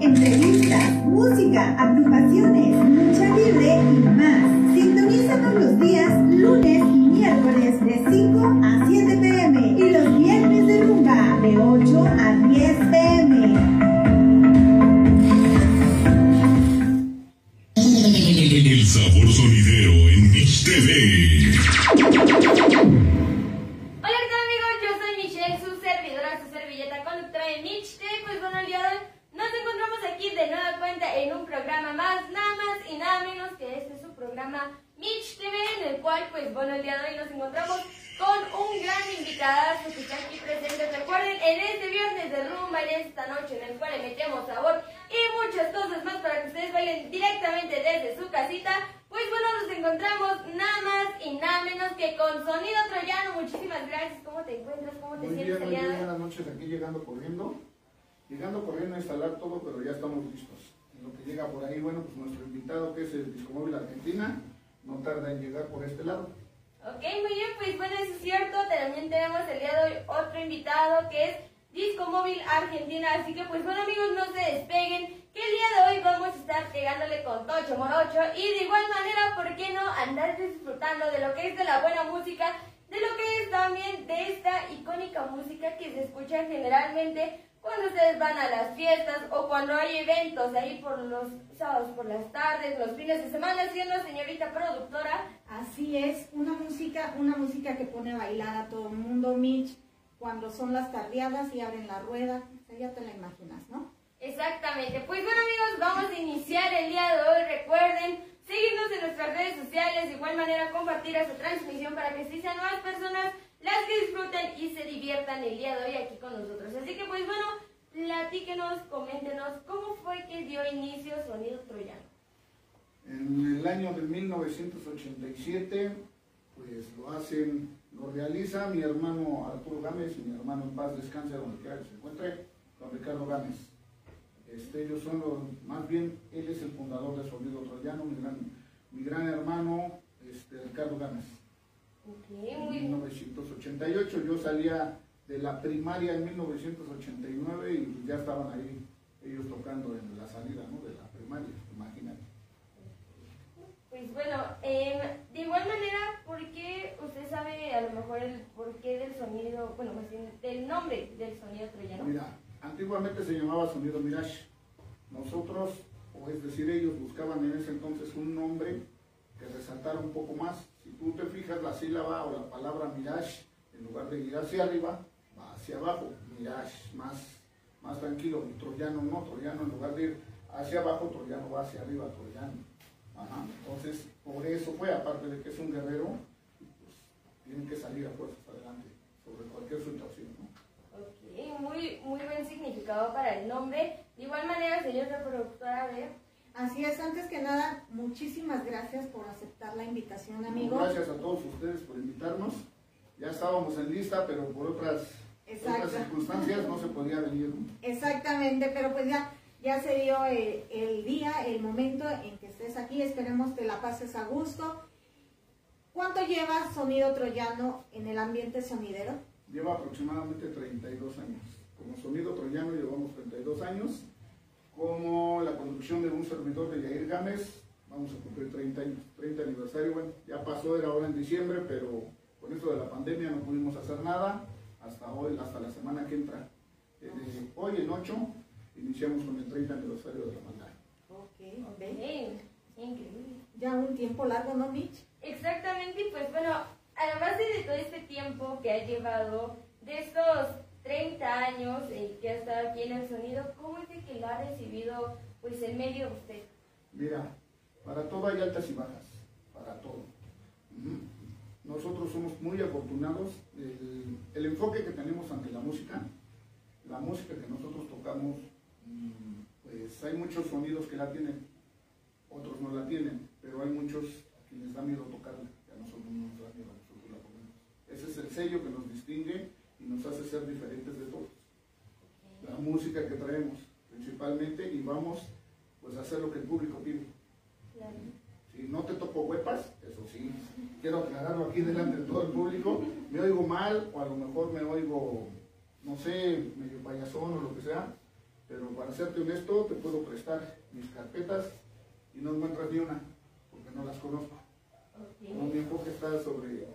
entrevistas, música, agrupaciones, lucha buena música? De lo que es también de esta icónica música que se escucha generalmente cuando ustedes van a las fiestas o cuando hay eventos ahí por los sábados por las tardes, los fines de semana, siendo señorita productora. Así es, una música, una música que pone a bailar a todo el mundo, Mitch, cuando son las tardeadas y abren la rueda, ya te la imaginas, ¿no? Exactamente. Pues bueno amigos, vamos a iniciar el día de hoy. Recuerden seguirnos en nuestras redes sociales, de igual manera compartir esta transmisión para que así sean más personas las que disfruten y se diviertan el día de hoy aquí con nosotros. Así que pues bueno, platíquenos, coméntenos cómo fue que dio inicio Sonido Troyano. En el año de 1987, pues lo hacen, lo realiza mi hermano Arturo Gámez y mi hermano en paz descanse donde quiera que se encuentre, don Ricardo Gámez. Este, ellos son los, más bien, él es el fundador de Sonido Troyano, mi gran, mi gran hermano este, Ricardo Gámez. En muy 1988 yo salía de la primaria en 1989 y ya estaban ahí ellos tocando en la salida ¿no? de la primaria, imagínate. Pues bueno, em, de igual manera, ¿por qué usted sabe a lo mejor el porqué del sonido, bueno, más bien del nombre del sonido troyano? Mira, antiguamente se llamaba Sonido Mirage. Nosotros, o es decir, ellos buscaban en ese entonces un nombre que resaltara un poco más. Si tú te fijas la sílaba o la palabra Mirage, en lugar de ir hacia arriba, va hacia abajo. Mirage, más, más tranquilo. Troyano no, Troyano en lugar de ir hacia abajo, Troyano va hacia arriba, Troyano. Ajá. Entonces, por eso fue, aparte de que es un guerrero, pues tiene que salir a fuerzas adelante sobre cualquier situación, muy, muy buen significado para el nombre. De igual manera, señor reproductora, a ver, Así es, antes que nada, muchísimas gracias por aceptar la invitación, amigo. Gracias a todos ustedes por invitarnos. Ya estábamos en lista, pero por otras, otras circunstancias no se podía venir. ¿no? Exactamente, pero pues ya, ya se dio el, el día, el momento en que estés aquí. Esperemos que la pases a gusto. ¿Cuánto lleva Sonido Troyano en el ambiente sonidero? Lleva aproximadamente 32 años. Como sonido troyano llevamos 32 años. Como la conducción de un servidor de Yair Gámez, vamos a cumplir 30 años, 30 aniversario. Bueno, ya pasó, era ahora en diciembre, pero con esto de la pandemia no pudimos hacer nada. Hasta hoy, hasta la semana que entra. Eh, hoy, en 8, iniciamos con el 30 aniversario de la maldad. Ok, ok, ¿ves? increíble. Ya un tiempo largo, ¿no, Mitch? Exactamente, pues bueno, a la base de todo este tiempo que ha llevado, de estos 30 años eh, que ha estado aquí en el sonido, ¿cómo es de que lo ha recibido pues el medio usted? Mira, para todo hay altas y bajas, para todo. Nosotros somos muy afortunados. El, enfoque que tenemos ante la música, la música que nosotros tocamos, pues hay muchos sonidos que la tienen, otros no la tienen, pero hay muchos a quienes da miedo tocarla, y a nosotros no nos da miedo, a nosotros la ponemos. Ese es el sello que nos distingue y nos hace ser diferentes de todos. La música que traemos, principalmente, y vamos pues a hacer lo que el público pide. Claro. Si no te toco huepas, eso sí, quiero aclararlo aquí delante de todo el público, me oigo mal o a lo mejor me oigo, no sé, medio payasón o lo que sea, Pero para serte honesto, te puedo prestar mis carpetas y no encuentras ni una, porque no las conozco. No, mi enfoque está sobre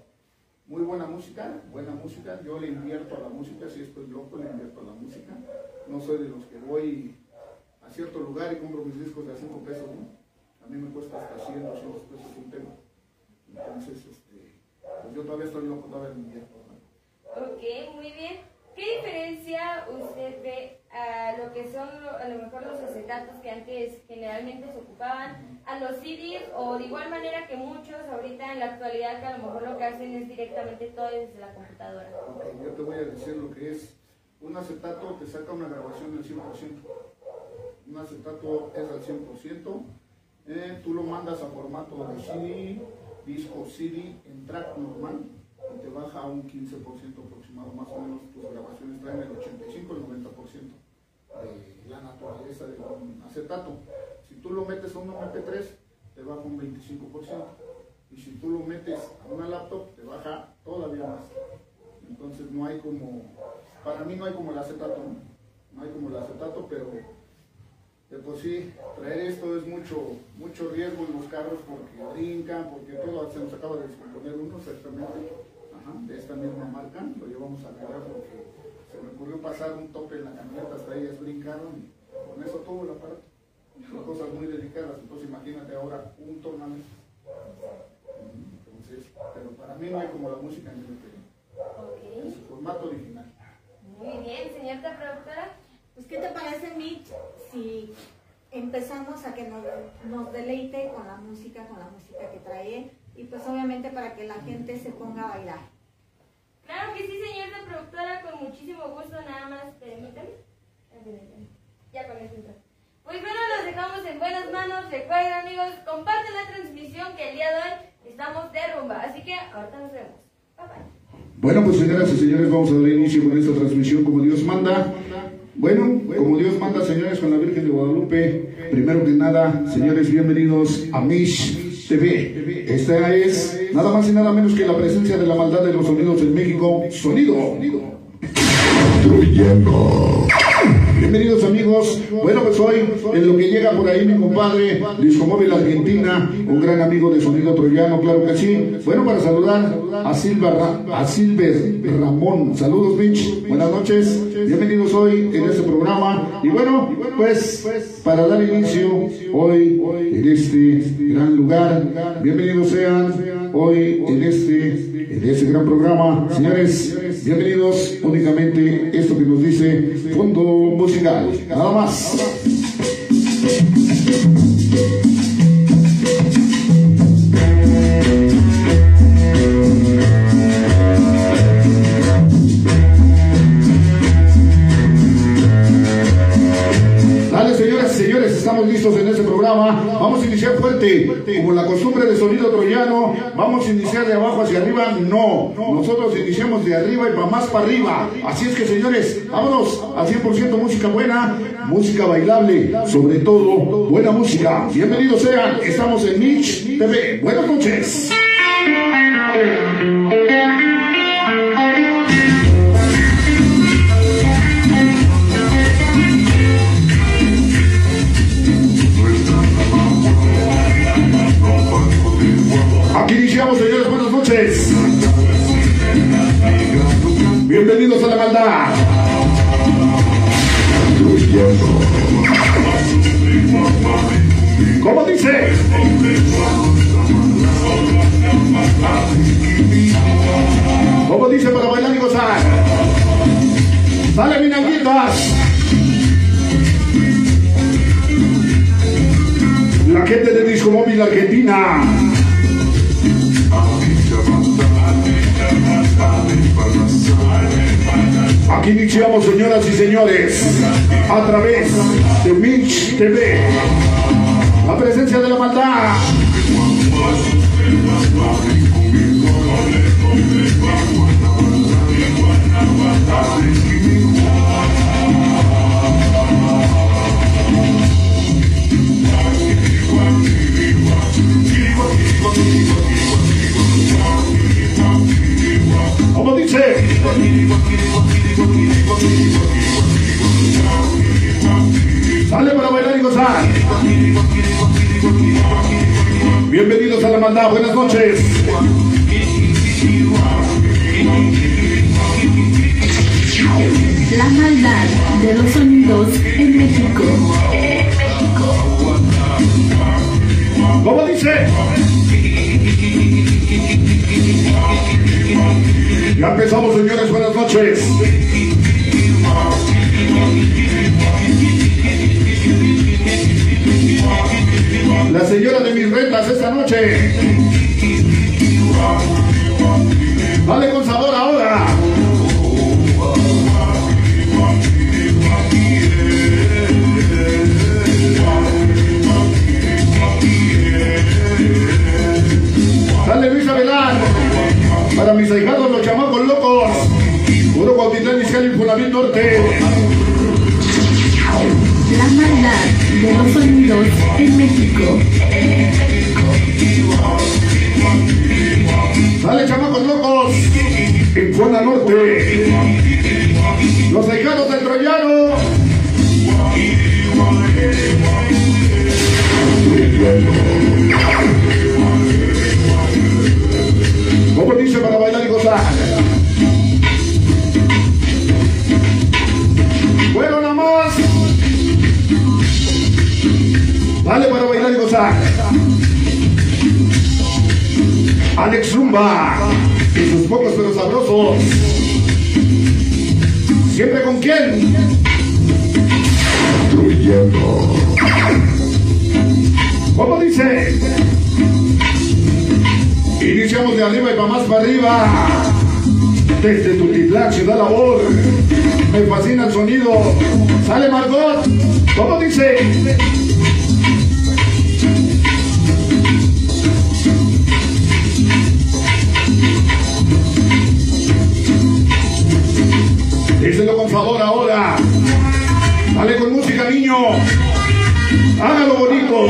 muy buena música, buena música. Yo le invierto a la música, si estoy loco, le invierto a la música. No soy de los que voy a cierto lugar y compro mis discos de a 5 pesos, ¿no? A mí me cuesta hasta 100, 200 pesos un tema. Entonces, este, pues yo todavía estoy loco, todavía le invierto. ¿no? Ok, muy bien. ¿Qué diferencia usted ve a lo que son a lo mejor los acetatos que antes generalmente se ocupaban a los CDs o de igual manera que muchos ahorita en la actualidad que a lo mejor lo que hacen es directamente todo desde la computadora? Ok, yo te voy a decir lo que es. Un acetato te saca una grabación del 100%. Un acetato es al 100%. Eh, tú lo mandas a formato de CD, disco CD en track normal y te baja a un 15% más o menos tus grabaciones traen el 85 el 90% de la naturaleza de un acetato. Si tú lo metes a un MP3, te baja un 25%. Y si tú lo metes a una laptop, te baja todavía más. Entonces no hay como, para mí no hay como el acetato, ¿no? No hay como el acetato, pero de por sí traer esto es mucho, mucho riesgo en los carros porque brincan, porque todo se nos acaba de descomponer uno exactamente, Ajá, de esta misma marca, lo llevamos a arreglar porque se me ocurrió pasar un tope en la camioneta, hasta ellas brincaron y con eso todo el aparato. Son cosas muy delicadas, entonces imagínate ahora un tornado. Entonces, pero para mí no hay como la música en el en su formato original. Muy bien, señorita productora. Pues, ¿qué te parece, Mitch, si empezamos a que nos, nos deleite con la música, con la música que trae? Y pues obviamente para que la gente se ponga a bailar. Claro que sí, señorita productora, con muchísimo gusto, nada más permítame. Ya con eso entonces. Pues bueno, los dejamos en buenas manos. Recuerden, amigos, comparten la transmisión que el día de hoy estamos de rumba. Así que ahorita nos vemos. Bye bye. Bueno, pues señoras y señores, vamos a dar inicio con esta transmisión como Dios manda. Bueno, como Dios manda, señores, con la Virgen de Guadalupe. Primero que nada, señores, bienvenidos a Mish TV. Esta es nada más y nada menos que la presencia de la maldad de los sonidos en México. Sonido. Bienvenidos amigos. Bueno, pues hoy en lo que llega por ahí mi compadre Disco Móvil Argentina, un gran amigo de Sonido Troyano, claro que sí. Bueno, para saludar a Silva Ra- a Silver Ramón. Saludos, Mitch. Buenas noches. Bienvenidos hoy en este programa. Y bueno, pues para dar inicio hoy en este gran lugar, bienvenidos sean hoy en este en este gran programa. Señores, bienvenidos únicamente esto que nos dice Fondo Musical. Nada más. Iniciar fuerte, como la costumbre de sonido troyano. Vamos a iniciar de abajo hacia arriba. No, nosotros iniciamos de arriba y para más para arriba. Así es que, señores, vámonos al 100% música buena, música bailable, sobre todo buena música. Bienvenidos sean, estamos en Mitch TV. Buenas noches. Dice? ¿Cómo dice para bailar y gozar? Sale minanguitas. La gente de Disco Móvil Argentina. Aquí iniciamos, señoras y señores, a través de Mitch TV, la presencia de la maldad. ¿Cómo dice? Sale para bailar y gozar. Bienvenidos a la maldad, buenas noches. La maldad de los sonidos en México. ¿Cómo dice? Ya empezamos, señores, buenas noches. La señora de mis rentas esta noche. Vale con sabor ahora. Dale Luis Avelar. Para mis ahijados, los chamacos locos. Puro Cuautitlán Izcalli, Infonavit Norte. La maldad los sonidos en México. Sale chamacos locos. En Zona Norte. Los ahijados del Troyano. Alex Rumba. Y sus pocos pero sabrosos. ¿Siempre con quién? ¿Cómo dice? Iniciamos de arriba y para más para arriba. Desde Tutitlán, Ciudad Labor. Me fascina el sonido. Sale Margot. ¿Cómo dice? Favor ahora. Dale con música, niño. Hágalo bonito.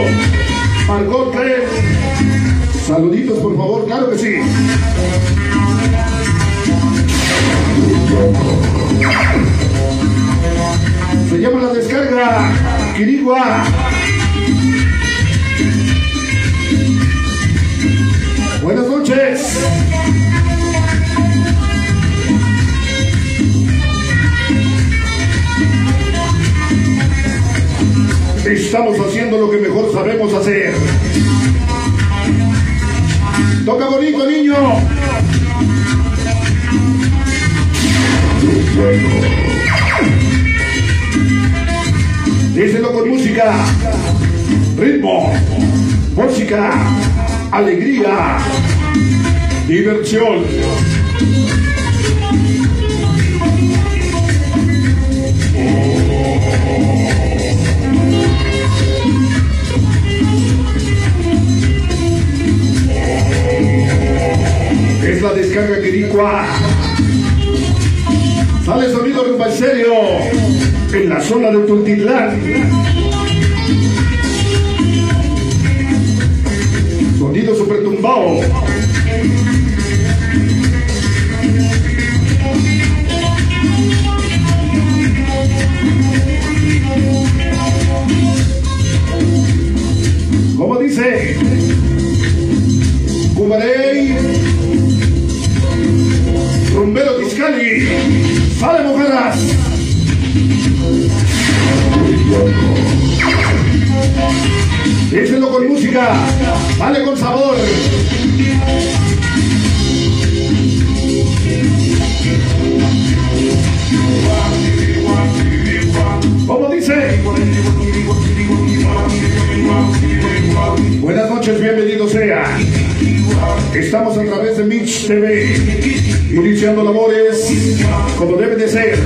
Margot 3. Saluditos, por favor, claro que sí. Se llama la descarga Quirigua. Buenas noches. Estamos haciendo lo que mejor sabemos hacer. Toca bonito, niño. Díselo con música, ritmo, música, alegría, diversión. La descarga quericua. Sale sonido rumba en serio en la zona de Tultitlán. Sonido super tumbao. ¿Cómo dice? Cubarey. Tiscali. Sale mujeres. Díselo con música. Vale con sabor. ¿Cómo dice? Buenas noches, bienvenidos sea. Estamos a través de Mitch TV, iniciando labores como debe de ser.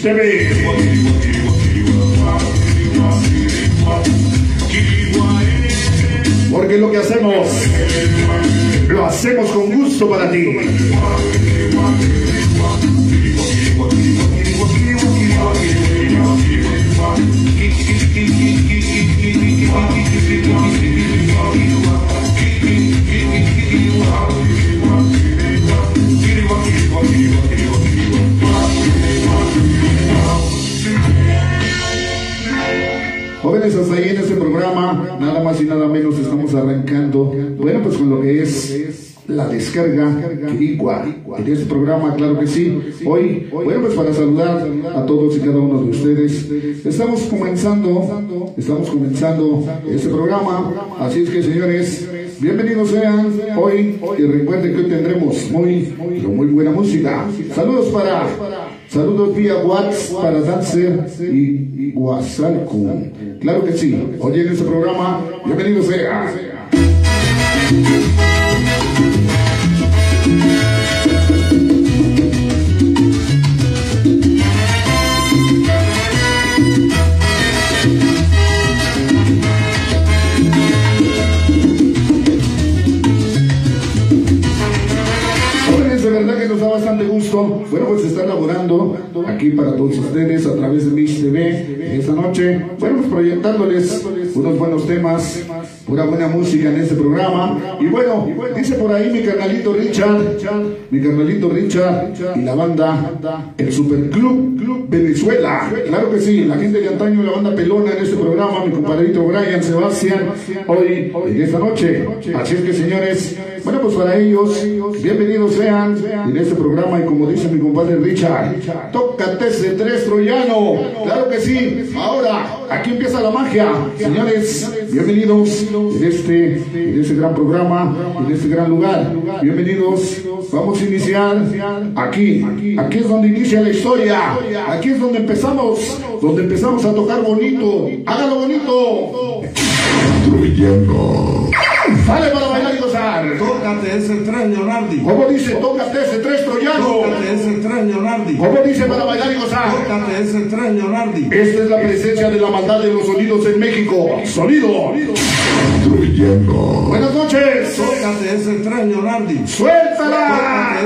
Mix TV. Porque lo que hacemos, lo hacemos con gusto para ti. Hasta ahí en este programa, nada más y nada menos estamos arrancando, bueno, pues con lo que es la descarga Kirigua. En este programa, claro que sí. Hoy, bueno, pues para saludar a todos y cada uno de ustedes, estamos comenzando, estamos comenzando este programa, así es que señores, bienvenidos sean hoy y recuerden que hoy tendremos muy, muy buena música. Saludos para Saludos vía WhatsApp para Dancer y Guasalco. Claro que sí. Hoy en este programa, bienvenidos sea. Para todos ustedes a través de Mix TV esta noche. Bueno, pues proyectándoles unos buenos temas, una buena música en este programa. Y bueno, dice por ahí mi carnalito Richard, mi carnalito Richard y la banda El Superclub Club Venezuela. Claro que sí, la gente de antaño, la banda pelona en este programa, mi compadrito Brian Sebastián, hoy, esta noche. Así es que señores, bueno, pues para ellos, bienvenidos sean en este programa y como dice mi compadre Richard, tócate ese tres troyano. Claro que sí. Ahora, aquí empieza la magia. Señores, bienvenidos en este, en este gran programa, en este gran lugar. Bienvenidos. Vamos a iniciar aquí. Aquí es donde inicia la historia. Aquí es donde empezamos, donde empezamos a tocar bonito. Hágalo bonito. Sale TS3, Leonardi. ¿Cómo dice? Toca TS3, Troyano. Toca ¿Cómo dice para bailar y gozar? Toca Esta es la presencia de la maldad de los sonidos en México. Sonido. Trujillano. Buenas noches. Toca TS3, Leonardi. Suéltala.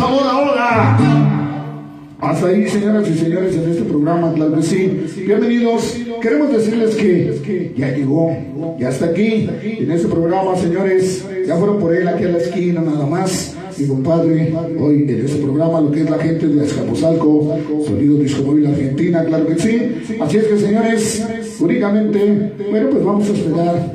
Sabor. Hasta ahí, señoras y señores, en este programa, claro que sí. Bienvenidos. Queremos decirles que ya llegó, ya está aquí, en este programa, señores. Ya fueron por él aquí a la esquina, nada más. Mi compadre, hoy en este programa, lo que es la gente de Azcapotzalco, Sonido Disco Móvil Argentina, claro que sí. Así es que, señores, únicamente, bueno, pues vamos a esperar,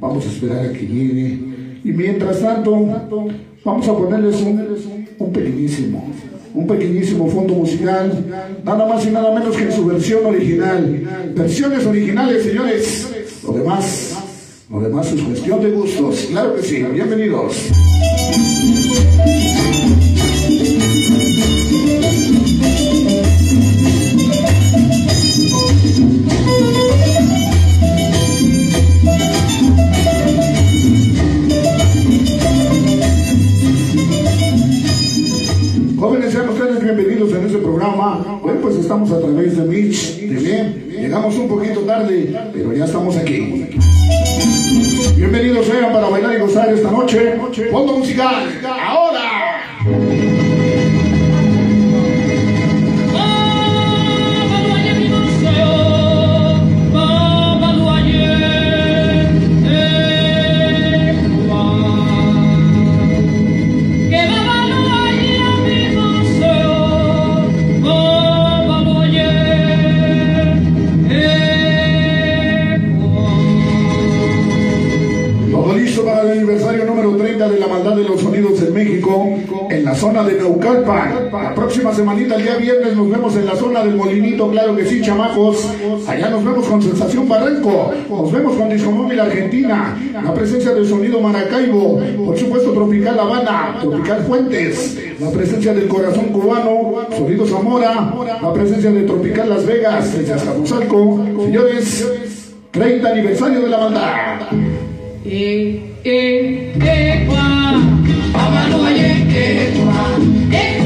vamos a esperar a que llegue. Y mientras tanto, vamos a ponerles un, pequeñísimo, un pequeñísimo fondo musical, nada más y nada menos que en su versión original. Versiones originales, señores. Lo demás, lo demás es cuestión de gustos. Claro que sí, bienvenidos. Estamos a través de Mitch TV. Llegamos un poquito tarde, pero ya estamos aquí. Bienvenidos sean para bailar y gozar esta noche. Fondo musical, de los sonidos en México, en la zona de Neucalpan. La próxima semanita, el día viernes, nos vemos en la zona del Molinito, claro que sí, chamacos. Allá nos vemos con Sensación Barranco, nos vemos con Disco Móvil Argentina, la presencia del sonido Maracaibo, por supuesto Tropical Habana, Tropical Fuentes, la presencia del Corazón Cubano, Sonido Zamora, la presencia de Tropical Las Vegas, desde Azcapotzalco. Señores, 30 aniversario de la Eh, eh, qua, amano ye, eh, qua, eh,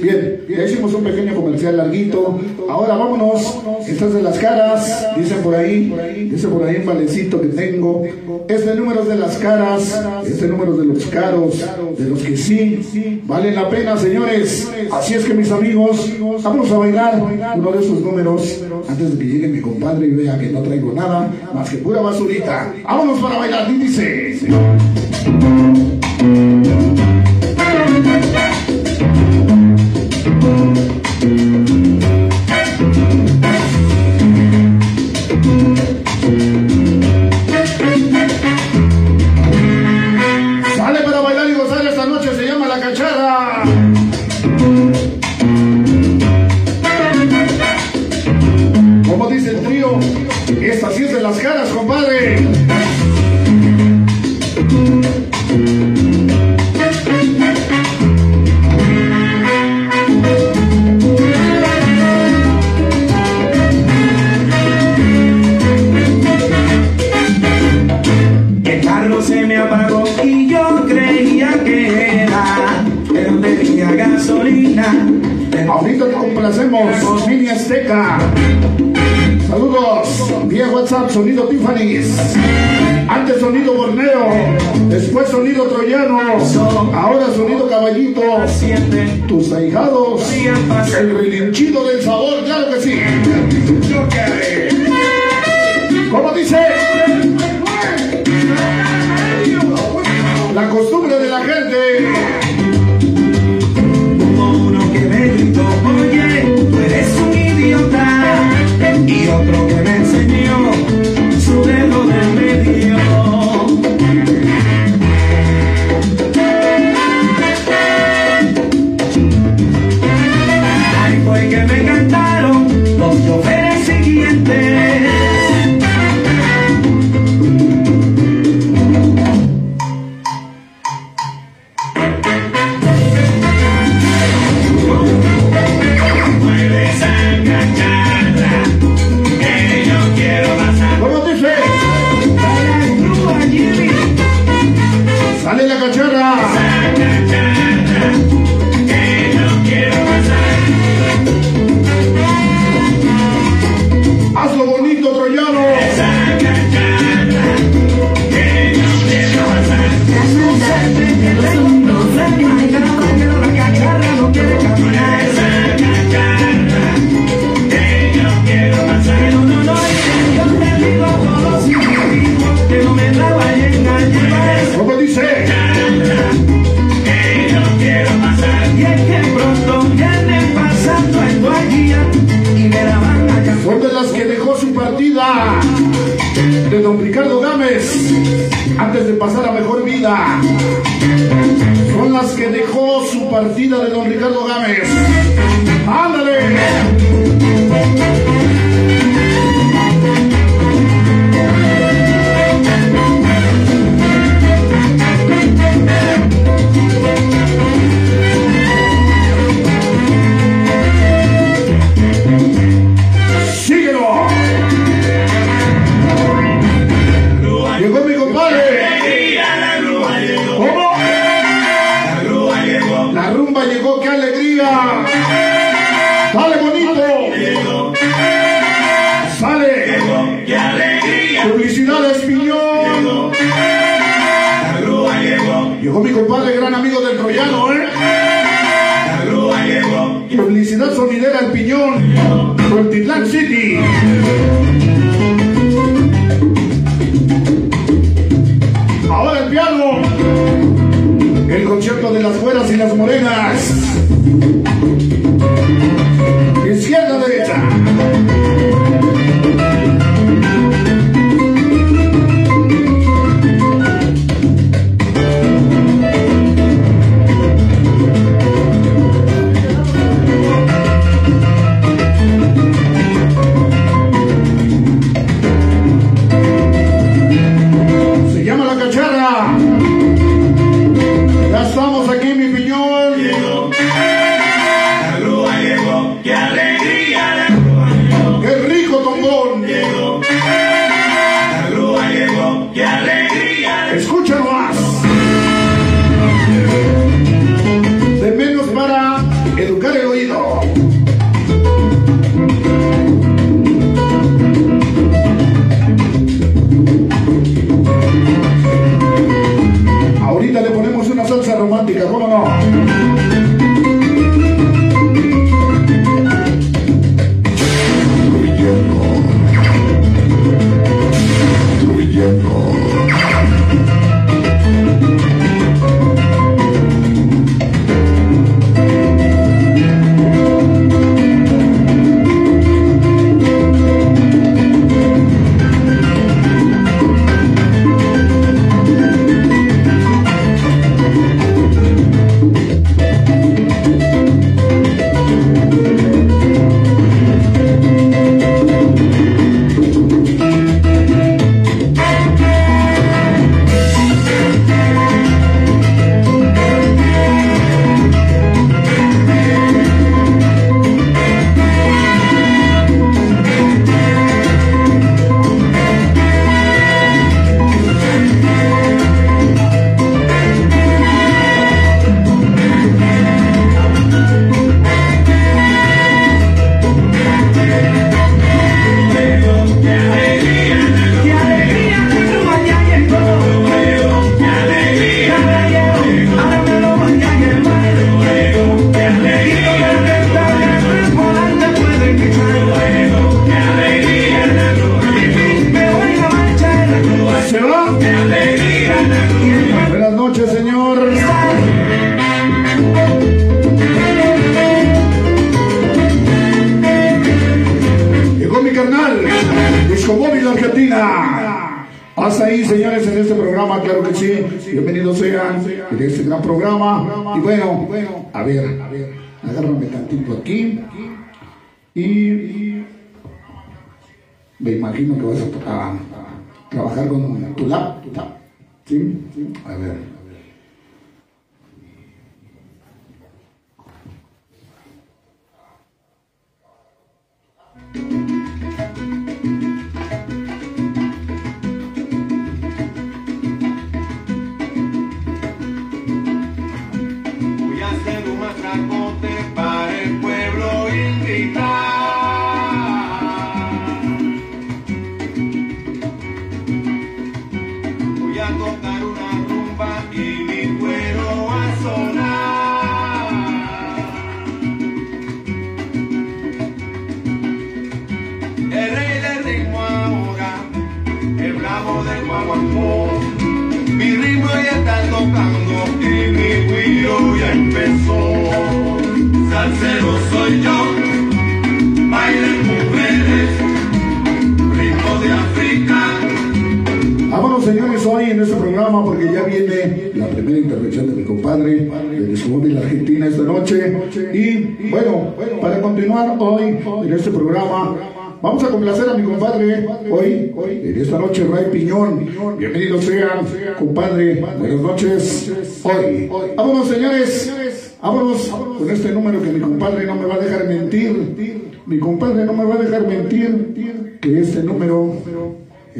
Bien, ya hicimos un pequeño comercial larguito. Ahora vámonos. Estas de las caras, dice por ahí, dice por ahí un valecito que tengo. Este número es de las caras, este número es de los caros, de los que sí valen la pena, señores. Así es que mis amigos, vamos a bailar uno de esos números antes de que llegue mi compadre y vea que no traigo nada más que pura basurita. Vámonos para bailar, dice. después sonido troyano, ahora sonido caballito, tus ahijados, el relinchido del sabor, claro que sí. ¿Cómo dice? La costumbre de la gente. Como uno que me gritó, oye, tú eres un idiota, y otro que me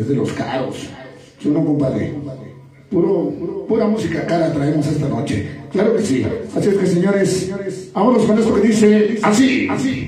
es de los caros. Yo no, compadre. Puro, pura música cara traemos esta noche. Claro que sí. Así es que, señores, vámonos con esto que dice así, así.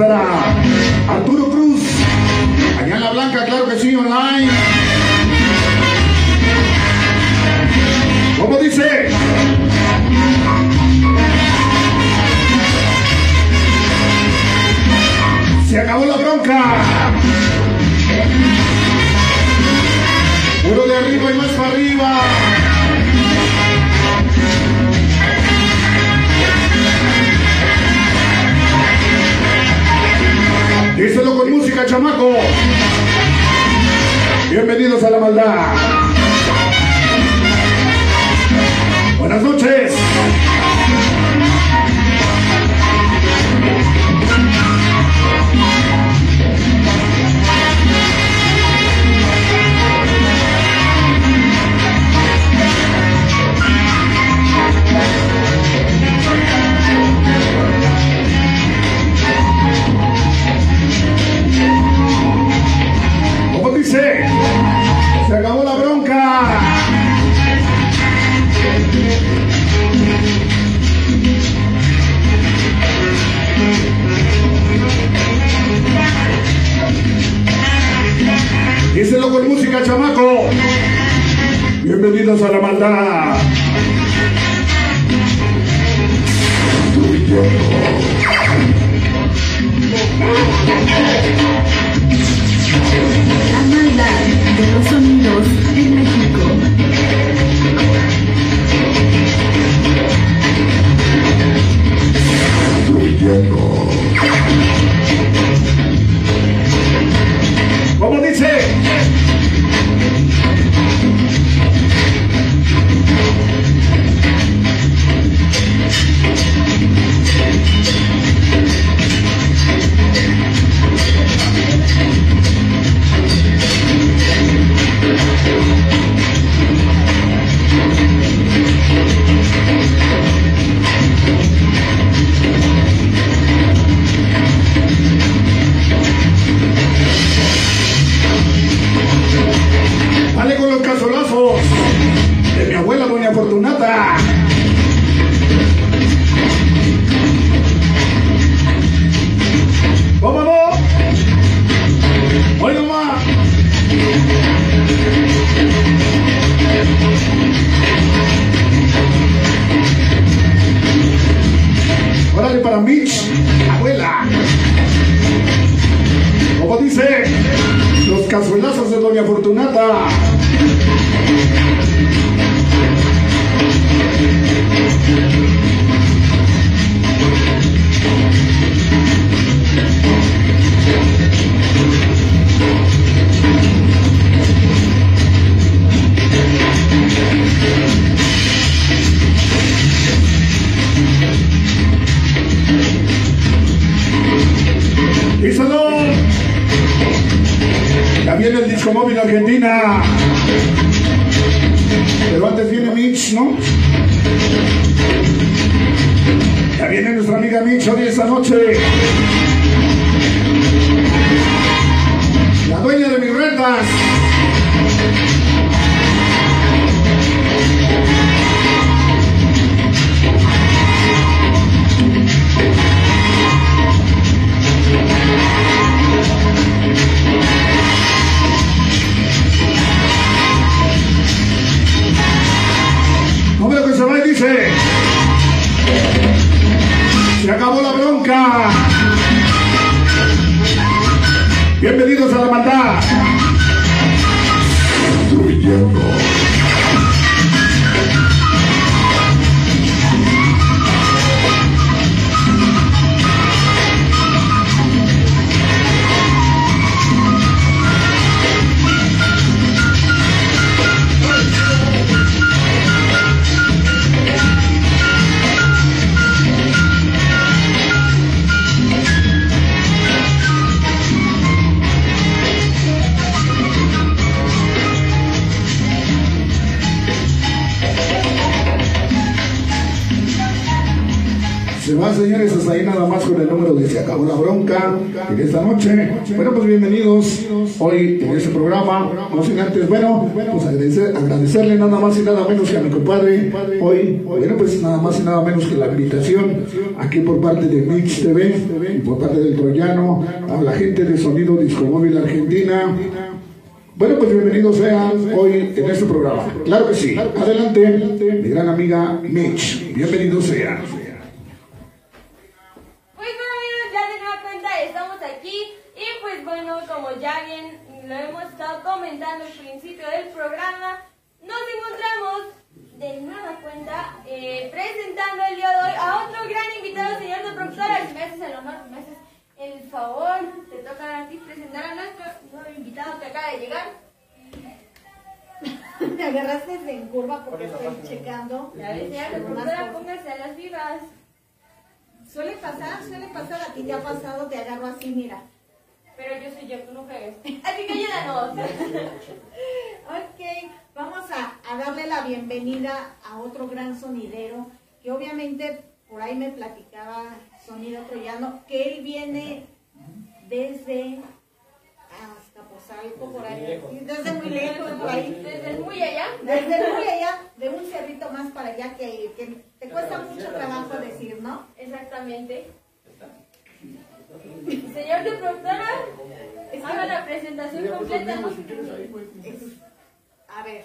para Arturo Cruz, allá en La Blanca, claro que sí, online. ¿Cómo dice? Se acabó la bronca. chamaco. Bienvenidos a la maldad. Buenas noches. música, chamaco. Bienvenidos a la maldad. La maldad de los sonidos en México. Fluyendo. Hasta ahí nada más con el número de Se acabó la bronca en esta noche. Bueno, pues bienvenidos hoy en este programa. No sin antes, bueno, pues agradecer- agradecerle nada más y nada menos que a mi compadre hoy. Bueno, pues nada más y nada menos que la invitación aquí por parte de Mix TV por parte del Troyano a la gente de Sonido Disco Móvil Argentina. Bueno, pues bienvenidos sean hoy en este programa. Claro que sí. Adelante, mi gran amiga Mitch. Bienvenidos sean. Como ya bien lo hemos estado comentando al principio del programa, nos encontramos de nueva cuenta eh, presentando el día de hoy a otro gran invitado, señor de productora. Si me haces el honor, me haces el favor, te toca a ti presentar a nuestro nuevo invitado que acaba de llegar. Me agarraste en curva porque estoy checando. Ya ves, señor de Unas productora, cosas. póngase a las vivas. Suele pasar, suele pasar. A ti te ha pasado, te agarro así, mira. Pero yo soy yo, tú no juegues. Así que ayúdanos. Ok, vamos a, a darle la bienvenida a otro gran sonidero que obviamente por ahí me platicaba Sonido Troyano que él viene desde hasta Pozalco, por ahí, desde muy lejos, por ahí. Desde muy allá. Desde muy allá, de un cerrito más para allá que, que te cuesta mucho trabajo decir, ¿no? Exactamente. Señor de productora, haga la presentación completa. ¿no? Es- a ver.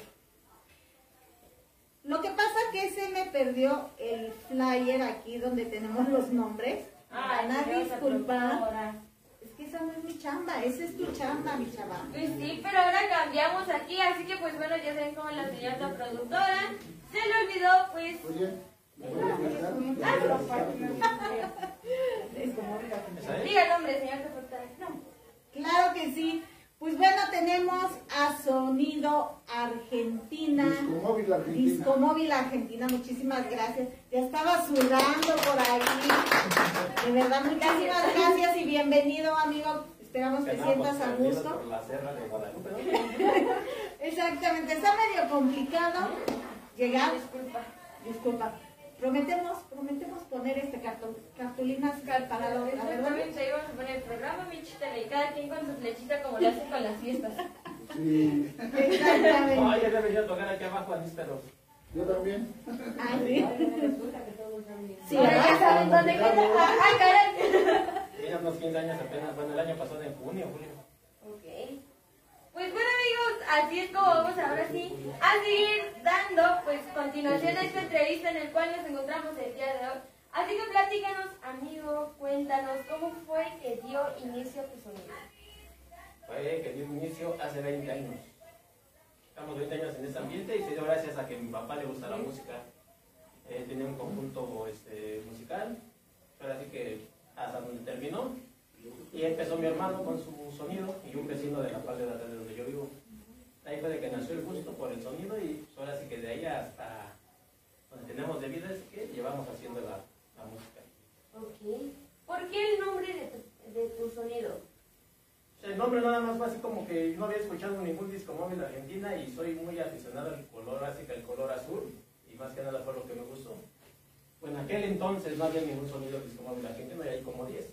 Lo que pasa que se me perdió el flyer aquí donde tenemos los nombres. Van a disculpar. Es que esa no es mi chamba, esa es tu chamba, mi chava. Pues sí, pero ahora cambiamos aquí, así que pues bueno, ya saben cómo la señora productora se le olvidó pues... Diga el nombre, señor. Claro que sí. Pues bueno, tenemos a Sonido Argentina. Disco Móvil Argentina. Disco Móvil Argentina, muchísimas gracias. Ya estaba sudando por ahí. De verdad, muchísimas gracias y bienvenido, amigo. Esperamos que sientas a gusto. Exactamente, está medio complicado llegar. Disculpa. Disculpa. Prometemos, prometemos poner este cartón, cartulinas para los la verdad. Exactamente, ahí vamos a poner el programa, mi chita, y cada quien con su flechita como lo hace con las fiestas. Sí, Exactamente. No, ya debería tocar aquí abajo a pero yo también. Ah, sí. Sí, ya saben dónde queda. ¡Ah, caray! Mira, unos 15 años apenas, bueno, el año pasado en junio, julio. Pues bueno amigos, así es como vamos ahora sí a seguir dando pues continuación a esta entrevista en el cual nos encontramos el día de hoy. Así que platícanos, amigo, cuéntanos cómo fue que dio inicio a tu sonido. fue que dio inicio hace 20 años. Estamos 20 años en este ambiente y se dio gracias a que a mi papá le gusta la música. Él tenía un conjunto este, musical, pero así que hasta donde terminó. Y empezó mi hermano con su sonido y un vecino de la parte de atrás de donde yo vivo. Ahí fue de que nació el gusto por el sonido y ahora sí que de ahí hasta donde tenemos de vida es que llevamos haciendo la, la música. Ok. ¿Por qué el nombre de tu, de tu sonido? El nombre nada más fue así como que no había escuchado ningún disco móvil de Argentina y soy muy aficionado al color, así que al color azul, y más que nada fue lo que me gustó. Pues en aquel entonces no había ningún sonido disco móvil argentino y hay como 10.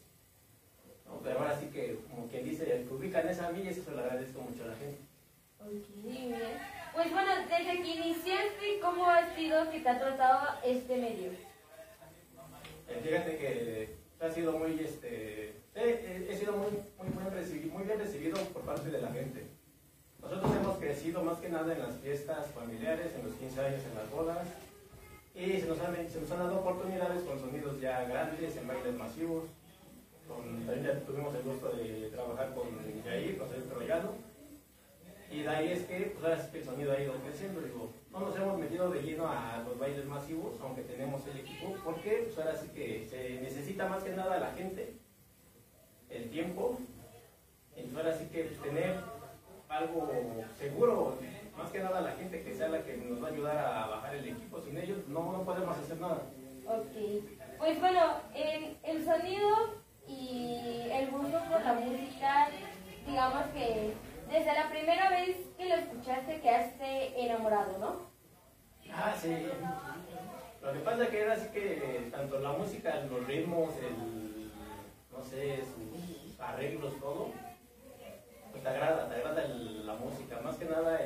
¿No? Pero ahora sí que, como quien dice, el que ubica en esa milla, eso se lo agradezco mucho a la gente. Ok, bien. Pues bueno, desde que iniciaste, ¿cómo ha sido que te ha tratado este medio? Eh, fíjate que ha sido muy, este, he, he sido muy, muy, muy, recibido, muy bien recibido por parte de la gente. Nosotros hemos crecido más que nada en las fiestas familiares, en los 15 años, en las bodas, y se nos han, se nos han dado oportunidades con sonidos ya grandes, en bailes masivos. Con, también tuvimos el gusto de trabajar con Jair, con Sergio Troyano, y de ahí es que, pues ahora sí que el sonido ha ido creciendo. Digo, no nos hemos metido de lleno a los bailes masivos, aunque tenemos el equipo, porque pues ahora sí que se necesita más que nada la gente, el tiempo, entonces ahora sí que tener algo seguro, más que nada la gente que sea la que nos va a ayudar a bajar el equipo, sin ellos no, no podemos hacer nada. Ok. Pues bueno, el sonido y el gusto por la música, digamos que desde la primera vez que lo escuchaste quedaste enamorado, ¿no? Ah, sí. Lo que pasa es que era así que eh, tanto la música, los ritmos, el, no sé, sus arreglos, todo, pues te agrada, te agrada la música. Más que nada,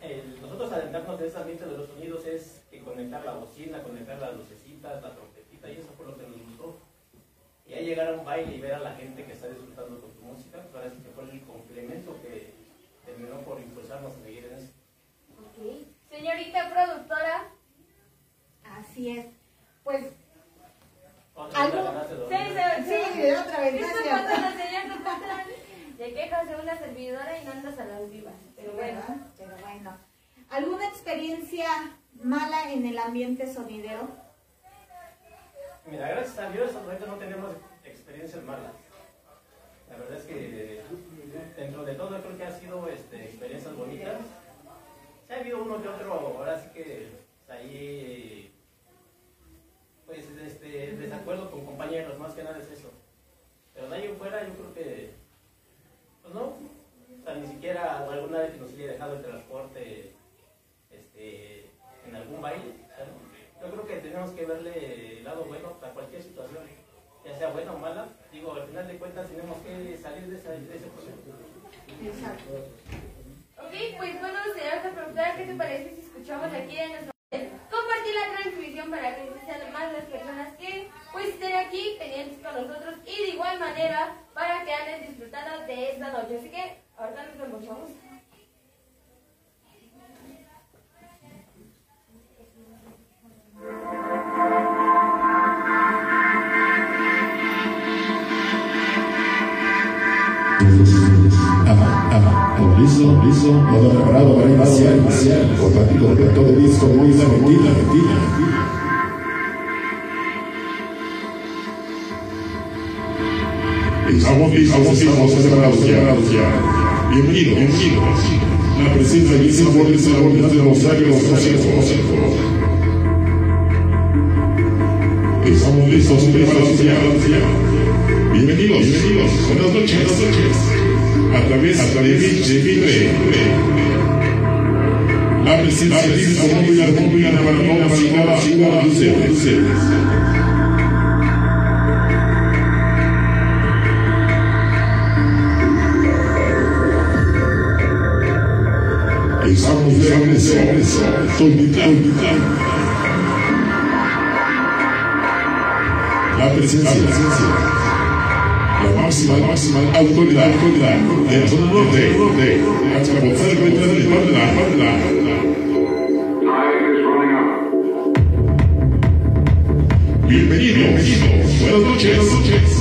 el, nosotros adentrarnos de ese ambiente de los sonidos es que conectar la bocina, conectar las lucecitas, la trompetita, y eso fue lo que nos gustó. Y ahí llegar a un baile y ver a la gente que está disfrutando con tu música, sí que fue el complemento que terminó por impulsarnos a seguir en eso. Ok. Señorita productora. Así es. Pues Otra vez Sí, se, Sí, otra vez. Te quejas de una servidora y no andas a las vivas. Pero bueno. Pero bueno. ¿Alguna experiencia mala en el ambiente sonidero? Mira, gracias a Dios, ahorita no tenemos experiencias malas. La verdad es que dentro de todo creo que ha sido este, experiencias bonitas. Sí ha habido uno que otro, ahora sí que pues, ahí, pues este, desacuerdo con compañeros, más que nada es eso. Pero de ahí en fuera yo creo que, pues no, o sea, ni siquiera alguna vez nos haya dejado el transporte este, en algún baile. Yo creo que tenemos que verle el lado bueno a cualquier situación, ya sea buena o mala. Digo, al final de cuentas tenemos que salir de, esa- de ese proceso. Exacto. Ok, pues bueno, señorita productora, ¿qué te parece si escuchamos aquí en nuestro... Compartir la transmisión para que sean más las personas que pues estén aquí pendientes con nosotros y de igual manera para que anden disfrutando de esta noche. Así que ahorita nos escuchamos. Por eso, todo preparado para iniciar, iniciar, formático completo de disco muy Argentina, Argentina. Estamos listos, estamos preparados ya. Bienvenidos, bienvenidos. La presencia y ese poder de la de los sabios Estamos listos, ya. Bienvenidos, bienvenidos. Buenas noches, buenas noches. A través a través de Vibre. La presencia de móvil armóvil para todos y uno de ustedes. Estamos de regreso. Solvital. La presencia. La máxima, la máxima autoridad, autoridad de la zona norte, norte, hasta gozar el cuenta de la la Bienvenido, bienvenido. Buenas noches. Buenas noches.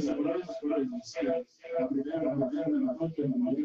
Opiniones elaboradas por la primera, la primera de la de tenemos la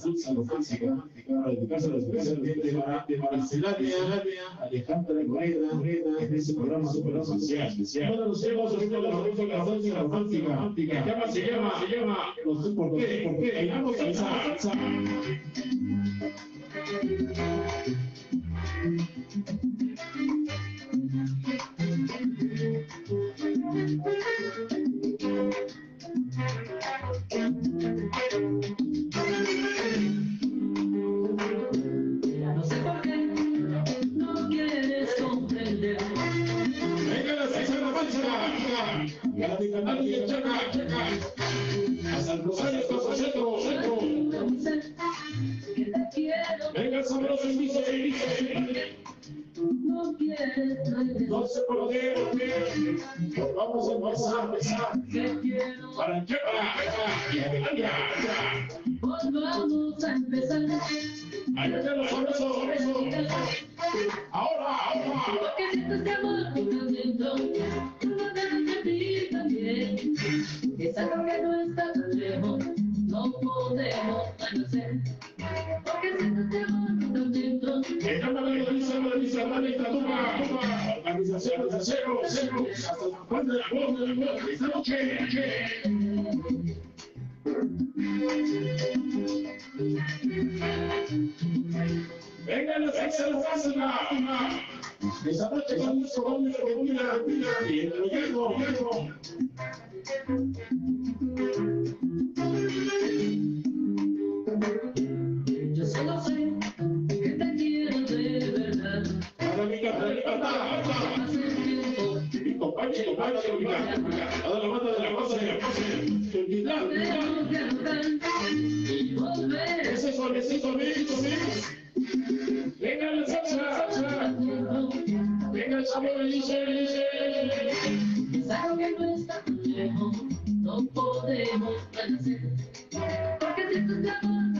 Salsa romántica para dedicarse a las personas de Marcelania Alejandra Morena en ese programa super especial bueno nos hemos oído la salsa romántica se llama se llama se llama no sé por qué por qué bailamos salsa salsa No. Vamos a empezar, que quiero. Para que. Volvamos a empezar. Ahí los. Ahora, ahora. Porque amor por dentro. Lo debo sentir también. Es algo que no está tan lejos. No podemos conocer. Porque siento este amor organización, cero, hasta la voz. Esta noche. Venga con. Yo sé que te quiero de verdad. Para mi casa, mi casa, Hacer que chico, baila de bailar. A la banda de la cosa de la cosa. Olvidar, Ese es el, ese el. Venga la salsa, venga el sabor, dice, dice. Que no está lejos, no podemos padecer. Porque si tú te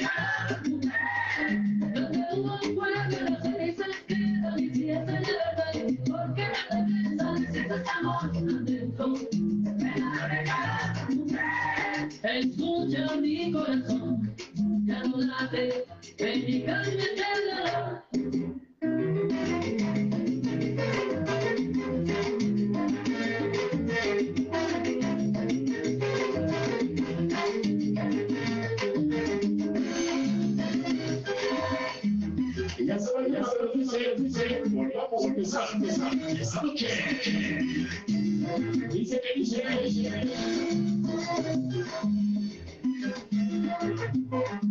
Escucha mi corazón, ya no late, en mi carne. Y ya va, ya dice, dice, a. Dice que dice. Thank you.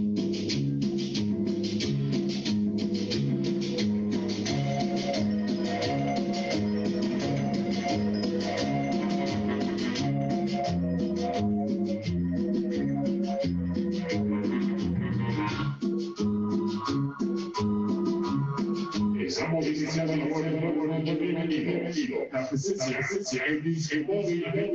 presencia, presencia, el disque móvil, el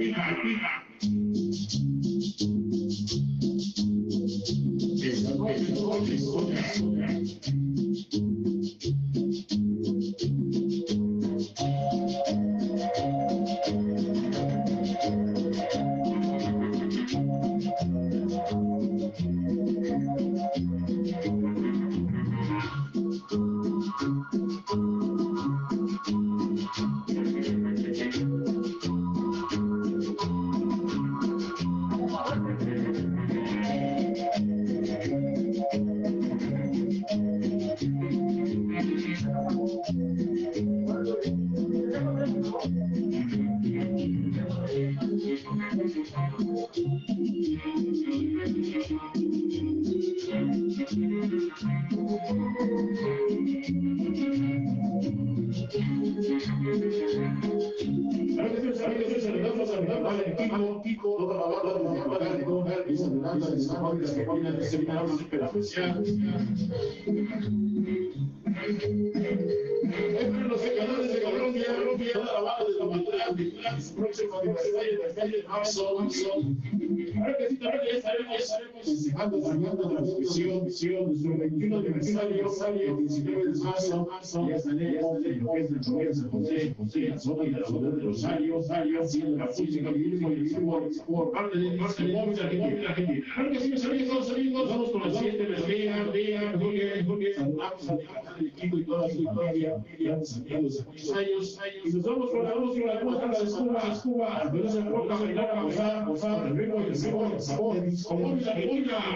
la transmisión, misión, nuestro 21 aniversario, el 19 de marzo, marzo, ya estaremos en lo que es la provincia de San José, José, la zona y la ciudad de Rosario, haciendo la música, viviendo y viviendo por parte de parte de móvil argentina. Claro que sí, mis amigos, amigos, vamos con la siguiente melodía, vea, Jorge, Jorge, saludamos a del equipo y toda su familia, amigos, amigos, años, y nos vamos con la música, la música de Cuba, Cuba, pero se enfoca a bailar, gozar, gozar, el ritmo y el sabor, el como la argentina.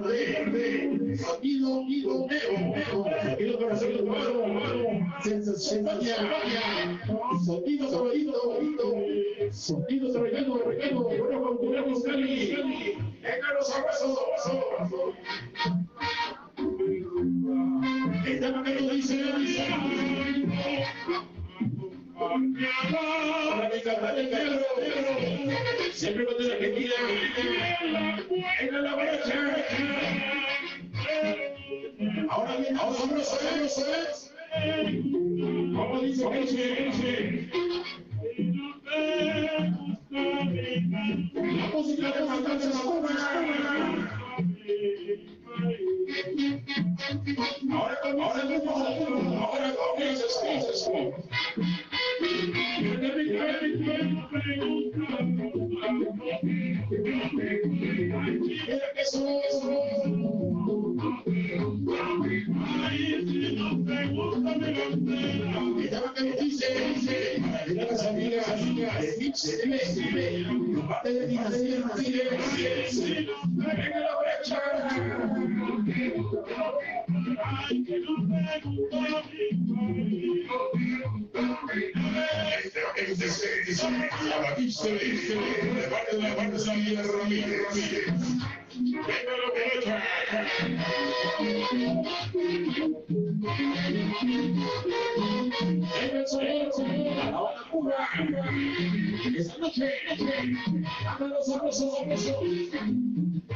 con la misma de sonido, sonido, meo, sonido corazón humano, humano, sensación, sonido, sonido, sonido, bueno, tu alma que nos dice, dice, siempre cuando la Argentina en la. Ahora bien, ahora no sabemos. ¿Cómo dice dice? Ahora comienza, ahora comienza, comienza. Mira que eso, Ella va que nos dice, dice, mira las amigas, amigas, de Nietzsche, de Messi, de parte de Dinastía, Dinastía, venga la brecha. Ay, que no me gusta la batista de parte de la parte de Samir Venga la.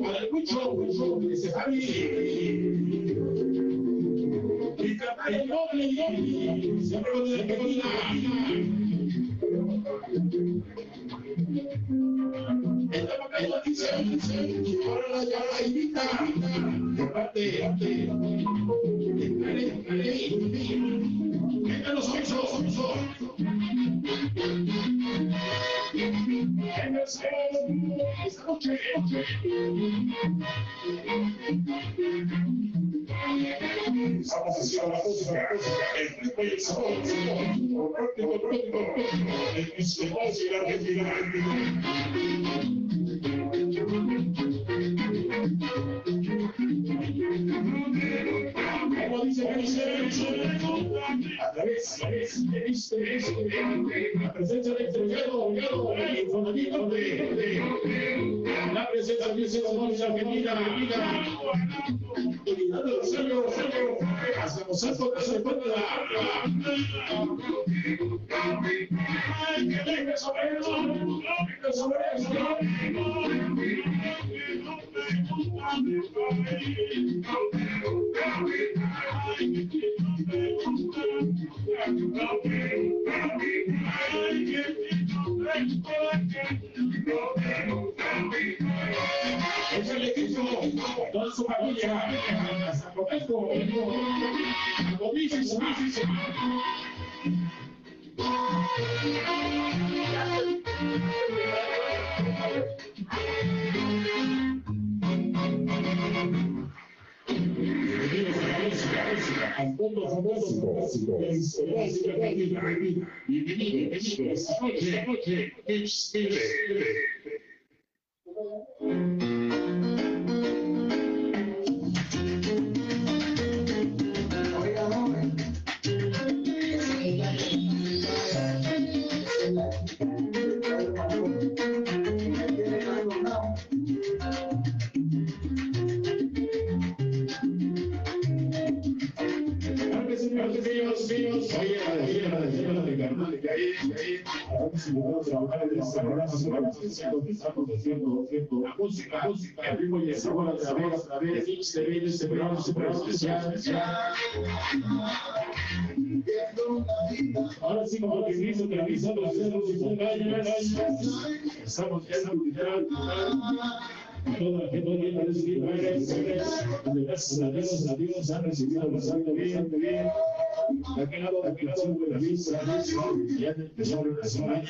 Para el mucho, dice Javi. Y caballo noble, siempre con el que Esta macana dice, ahora la ya la invita, de parte de Karen, Venga los. En el cielo, esta noche, Estamos haciendo la música, el ritmo. Como dice que dice, a través, de este, la presencia de gobierno, el de, de, la presencia de ese honores argentina, argentina, unidad de los sellos, hacemos esto que se encuentra Ay, que sobre eso, venga sobre eso. Es el equipo, toda Este haciendo la música, música, el ritmo y el sabor a a través este especial. Estamos en toda la gente a Dios, han recibido. De de lado de la la semana.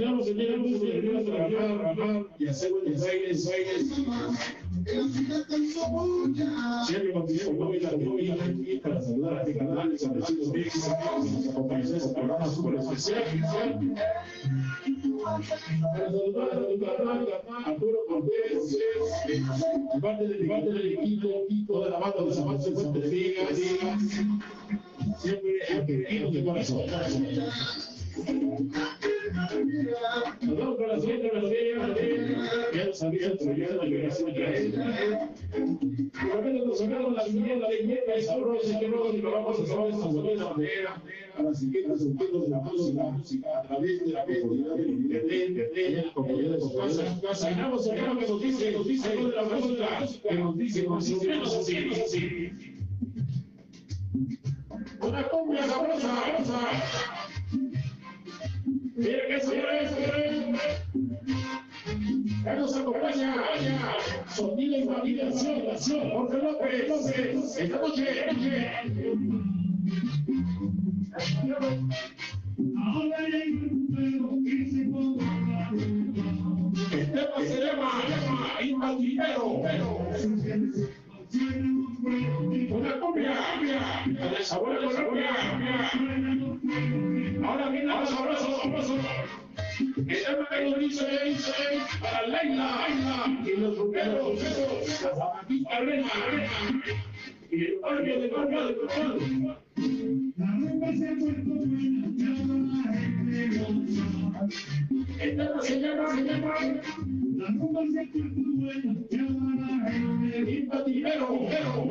Ya nos teníamos que venir a trabajar, y hacer. Siempre la para saludar a mi canal, este programa súper. Arturo Cortés, parte del parte del equipo, toda la banda de de Fuente de siempre de corazón. Nos vamos con la siguiente ya lo sabía, pero ya la liberación ya es. Realmente nos sacaron de y sabrosa, que nos vamos a la música a través de la comunidad de la comunidad de. Sacamos de la música, nos. Una cumbia sabrosa, sabrosa. Mira que es, Ya nos acompaña, sonido y validación, Jorge López, López, esta noche, Ahora hay un que se El tema se llama. Una cumbia, de sabor de. Ahora viene la sabroso, sabroso. Que nos dice, dice, para Leila, Leila, y los rumberos, la zapatica arena, arena, y el barrio de barrio de barrio. La rumba se ha vuelto buena, llama la gente goza. El tema se llama, se llama, la rumba se ha vuelto buena, llama la gente Inmatinero, pero.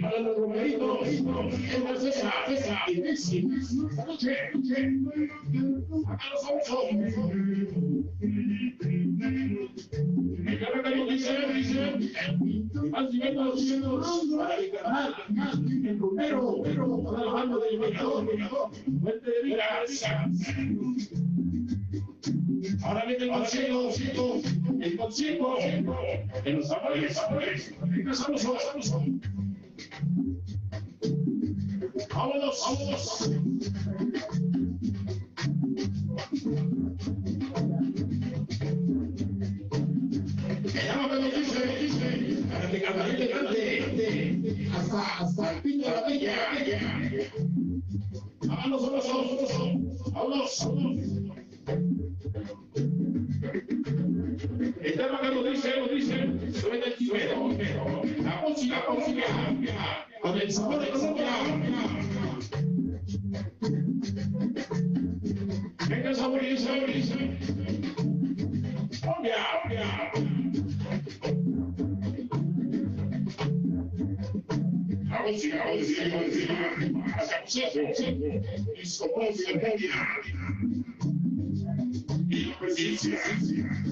para los romeritos, es la César, César y Messi. Esta noche, acá los famosos. El que dice, dice, más dinero haciendo para el canal, el rumero, toda la banda del vengador, vengador, fuente de vida. Ahora viene el concierto, el concierto de los amores. Empezamos, vamos, vámonos, vámonos. Nos dice, hasta el pino de la bella, bella. Vámonos, vámonos, vámonos, vámonos, vámonos. Dice, suena el chivero, la música, la música, con el sabor de Colombia. Venga, sabor y sabor y sabor. Colombia, Colombia. La música, la música, la música, hacemos eso, y somos de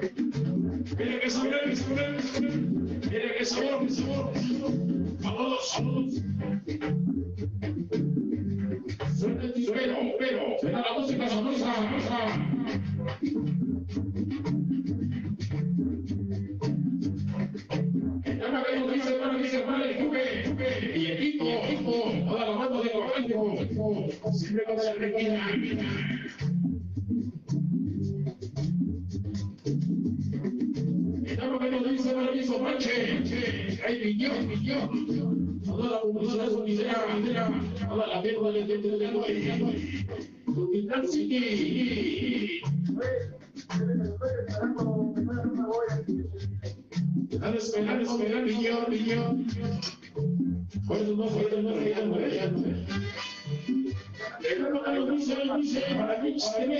Mira que sabor, que sabor, mira que sabor, sabor. Suena pero, suena la música sonora. Ya me y equipo, equipo, toda la mano de Correcto, siempre con la requina. Ya me veo, dice, bueno, dice, manche, hay millón, millón, toda la comunidad sonidera, toda la mierda de gente de su titán sigue. Están esperando, esperando, millón, millón. Pues no fue, no fue, no fue. Déjalo que lo dice, para mí, para mí,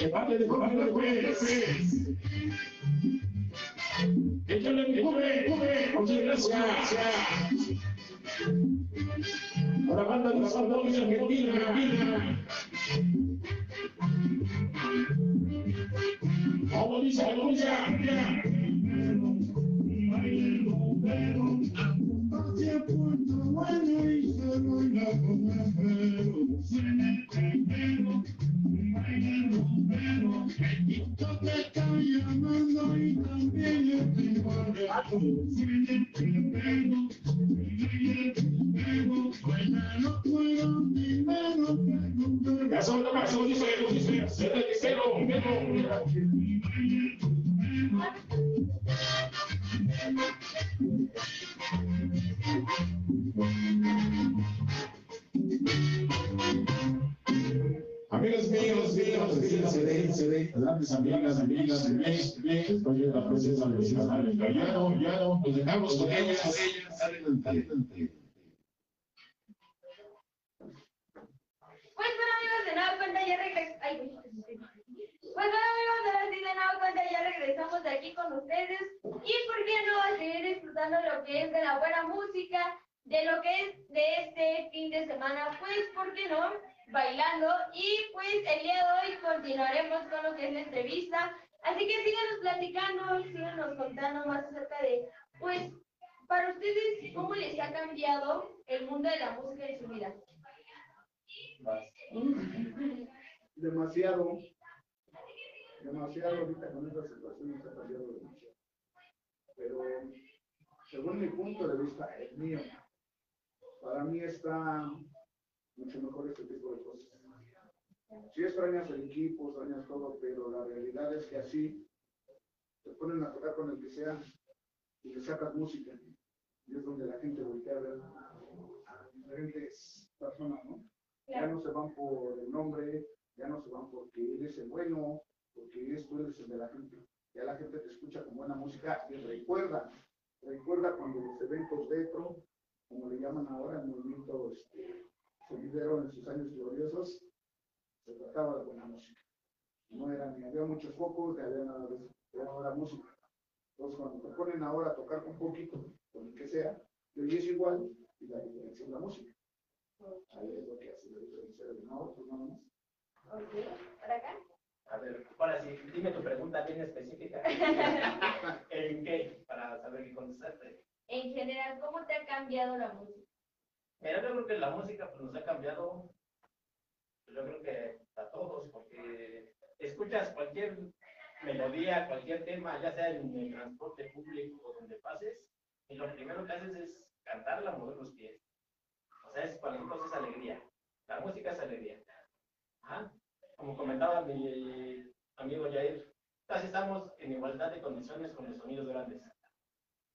de parte de Jorge Échale mi cubre, cubre, muchas gracias. A la banda de San Pablo Argentina, Argentina. Vamos, dice, vamos, dice. Ya son lo máximo, dice, dice, cero, cero, cero. Amigos míos, míos, míos, se ve, se ve, grandes amigas, amigas, la princesa ya no, ya no, nos dejamos con ellas, adelante. Pues bueno amigos, de nueva cuenta ya regresamos. Pues bueno amigos, ahora sí de nueva cuenta ya regresamos de aquí con ustedes. Y por qué no a seguir disfrutando lo que es de la buena música, de lo que es de este fin de semana, pues por qué no, bailando. Y pues el día de hoy continuaremos con lo que es la entrevista. Así que síganos platicando, síganos contando más acerca de, pues, para ustedes, ¿cómo les ha cambiado el mundo de la música en su vida? demasiado, demasiado ahorita con esta situación nos ha cambiado demasiado. Pero según mi punto de vista, el mío, para mí está mucho mejor este tipo de cosas. Si extrañas el equipo, extrañas todo, pero la realidad es que así te ponen a tocar con el que sea y le sacas música. Y es donde la gente voltea a ver diferentes personas, ¿no? Ya no se van por el nombre, ya no se van porque él es el bueno, porque es, tú eres el de la gente. Ya la gente te escucha con buena música y recuerda, recuerda cuando los eventos dentro, como le llaman ahora, el movimiento este, sonidero en sus años gloriosos, se trataba de buena música. No era ni había muchos focos, ni había nada de eso, era buena música. Entonces cuando te ponen ahora a tocar un poquito, con el que sea, y hoy es igual, y la diferencia es la música. Ahí es lo que hace la diferencia de más. Ok, ¿para acá? A ver, ahora sí, dime tu pregunta bien específica. ¿En qué? Para saber qué contestarte. En general, ¿cómo te ha cambiado la música? Mira, yo creo que la música pues, nos ha cambiado, pues, yo creo que a todos, porque escuchas cualquier melodía, cualquier tema, ya sea en el transporte público o donde pases, y lo primero que haces es cantarla, mover los pies. O sea, es cualquier cosa es alegría. La música es alegría. Como comentaba mi amigo Jair, casi estamos en igualdad de condiciones con los sonidos grandes.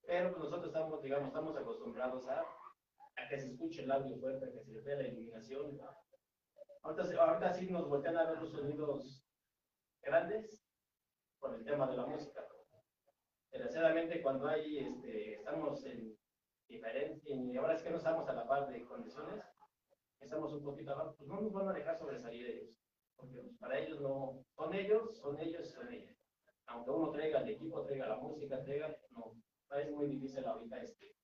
Pero pues nosotros estamos, digamos, estamos acostumbrados a, a que se escuche el audio fuerte, a que se le vea la iluminación. Ahorita, ahorita sí nos voltean a ver los sonidos grandes por el tema de la música. Desgraciadamente cuando hay, este, estamos en diferente, y ahora es que no estamos a la par de condiciones, estamos un poquito abajo, pues no nos van a dejar sobresalir ellos, porque pues, para ellos no, son ellos, son ellos, son ellas. Aunque uno traiga el equipo, traiga la música, traiga, no, es muy difícil ahorita este,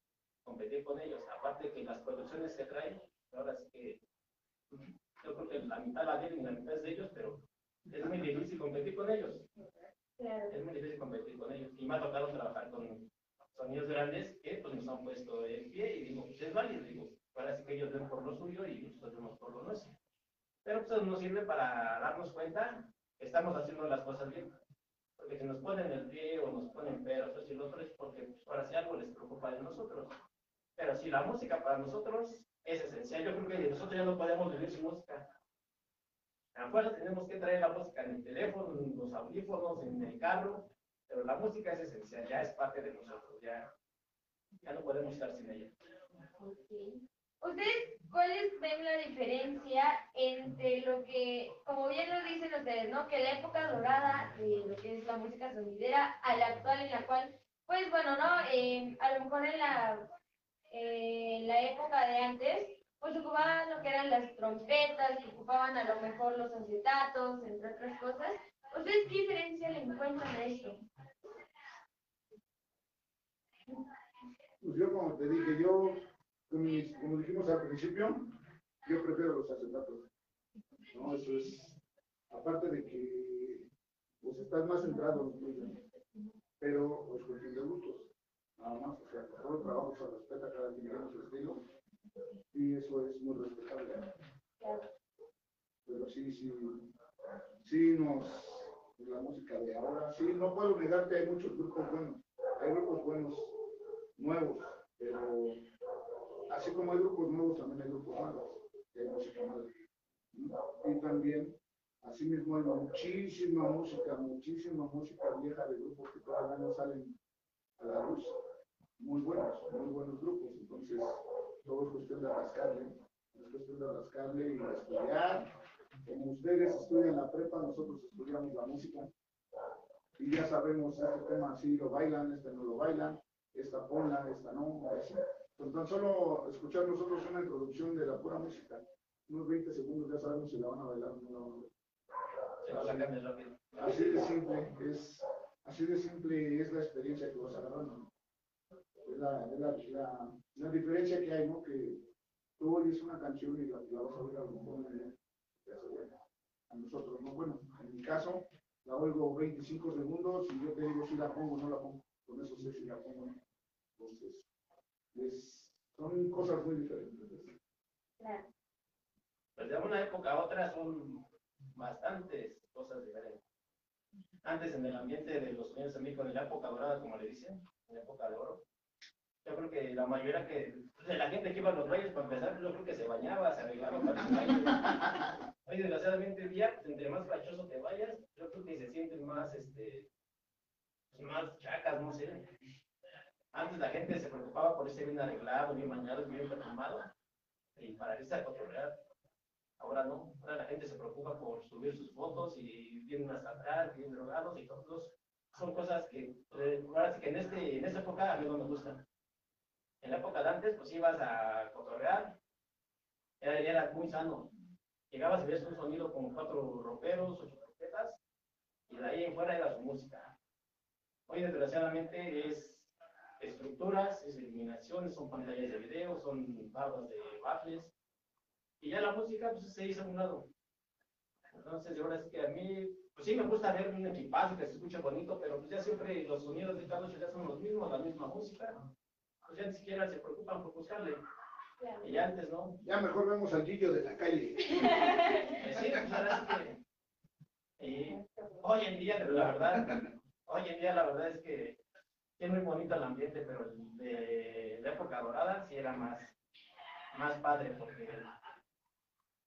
competir con ellos, aparte que las producciones que traen, ahora sí que yo creo que la mitad la tienen y la mitad es de ellos, pero es muy difícil competir con ellos. Es muy difícil competir con ellos. Y me ha tocado trabajar con sonidos grandes que pues nos han puesto en pie y digo, pues es válido, digo, ahora sí que ellos ven por lo suyo y nosotros vemos por lo nuestro. Pero pues nos sirve para darnos cuenta estamos haciendo las cosas bien. Porque si nos ponen el pie o nos ponen peros o si lo otro es porque pues, ahora sí algo les preocupa de nosotros. Pero si la música para nosotros es esencial, yo creo que nosotros ya no podemos vivir sin música. Afuera tenemos que traer la música en el teléfono, en los audífonos, en el carro, pero la música es esencial, ya es parte de nosotros, ya, ya no podemos estar sin ella. ¿Ustedes cuáles ven la diferencia entre lo que, como bien lo dicen ustedes, ¿no? Que la época dorada de lo que es la música sonidera a la actual en la cual, pues bueno, ¿no? Eh, a lo mejor en la, eh, en la época de antes, pues ocupaban lo que eran las trompetas, ocupaban a lo mejor los acetatos, entre otras cosas. ¿Ustedes qué diferencia le encuentran a esto? Pues yo, como te dije, yo, mis- como dijimos al principio, yo prefiero los acetatos. No, eso es, aparte de que, pues estás más centrado pero pues cuestión de gustos, nada más, o sea, todo el trabajo se respeta, cada quien tiene su estilo, y eso es muy respetable. Pero sí, sí, sí nos, la música de ahora, sí, no puedo negarte, hay muchos grupos buenos, hay grupos buenos, nuevos, pero así como hay grupos nuevos, también hay grupos malos, hay música mala. Y también, así mismo hay muchísima música, muchísima música vieja de grupos que todavía no salen a la luz, muy buenos, muy buenos grupos, entonces todo es cuestión de rascarle, es cuestión de rascarle y de estudiar, como ustedes estudian la prepa, nosotros estudiamos la música, y ya sabemos este tema, si lo bailan, este no lo bailan, esta ponla, esta no, así. Con tan solo escuchar nosotros una introducción de la pura música, unos 20 segundos ya sabemos si la van a bailar o no la van a bailar. Así de simple es, así de simple es la experiencia que vas agarrando. La, la, la, la diferencia que hay, ¿no? Que tú oyes una canción y la, la vas a oír a lo mejor en el- te hace buena. A nosotros, ¿no? Bueno, en mi caso, la oigo 25 segundos y yo te digo si la pongo o no la pongo. Con eso sé si la pongo o no. Entonces, es, son cosas muy diferentes. Claro. Pues de una época a otra son bastantes cosas diferentes. Antes en el ambiente de los Unidos de México, en la época dorada, como le dicen, en la época de oro, yo creo que la mayoría que, de la gente que iba a los bailes, para empezar, yo creo que se bañaba, se arreglaba para el baile. Hoy, desgraciadamente, día, entre más fachoso te vayas, yo creo que se sienten más, este, más chacas, no sé. Antes la gente se preocupaba por irse bien arreglado, bien bañado, bien perfumado, y para irse a cotorrear. Ahora no, ahora la gente se preocupa por subir sus fotos y vienen hasta atrás, bien drogados y todos. Son cosas que, eh, ahora sí que en, este, en esta época a mí no me gustan. En la época de antes, pues ibas a cotorrear, era, era muy sano. Llegabas y ves un sonido con cuatro roperos, ocho trompetas, y de ahí en fuera era su música. Hoy, desgraciadamente, es estructuras, es iluminaciones, son pantallas de video, son barras de baffles, y ya la música pues se hizo a un lado. Entonces, ahora sí que a mí, pues sí me gusta ver un equipaje que se escucha bonito, pero pues ya siempre los sonidos de cada uno ya son los mismos, la misma música. Pues ya ni siquiera se preocupan por buscarle. Y ya antes, ¿no? Ya mejor vemos al Gillo de la calle. Pues sí, pues ahora sí que. y hoy en día, la verdad, hoy en día la verdad es que es muy bonito el ambiente, pero el de la época dorada sí era más, más padre, porque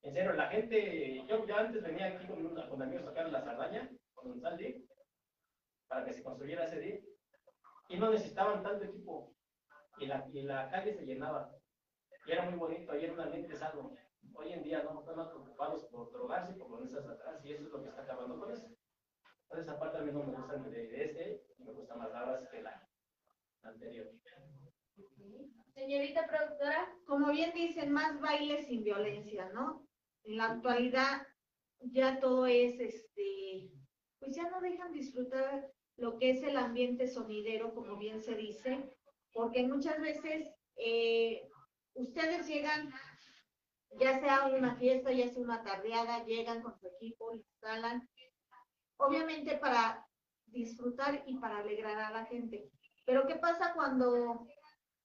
en serio, la gente, yo ya antes venía aquí con, una- con amigos a tocar la Sardaña, con un saldi, para que se construyera ese día, y no necesitaban tanto equipo, y la, y la calle se llenaba, y era muy bonito, y era un ambiente. Hoy en día no, están más preocupados por drogarse y por ponerse atrás, y eso es lo que está acabando con eso. Entonces, esa parte a mí no me gusta de, este, me gusta más la que la anterior. Señorita productora, Como bien dicen, más baile sin violencia, ¿no? En la actualidad ya todo es, este, pues ya no dejan disfrutar lo que es el ambiente sonidero, como bien se dice, porque muchas veces eh, ustedes llegan, ya sea una fiesta, ya sea una tardeada, llegan con su equipo, instalan, obviamente para disfrutar y para alegrar a la gente. Pero ¿qué pasa cuando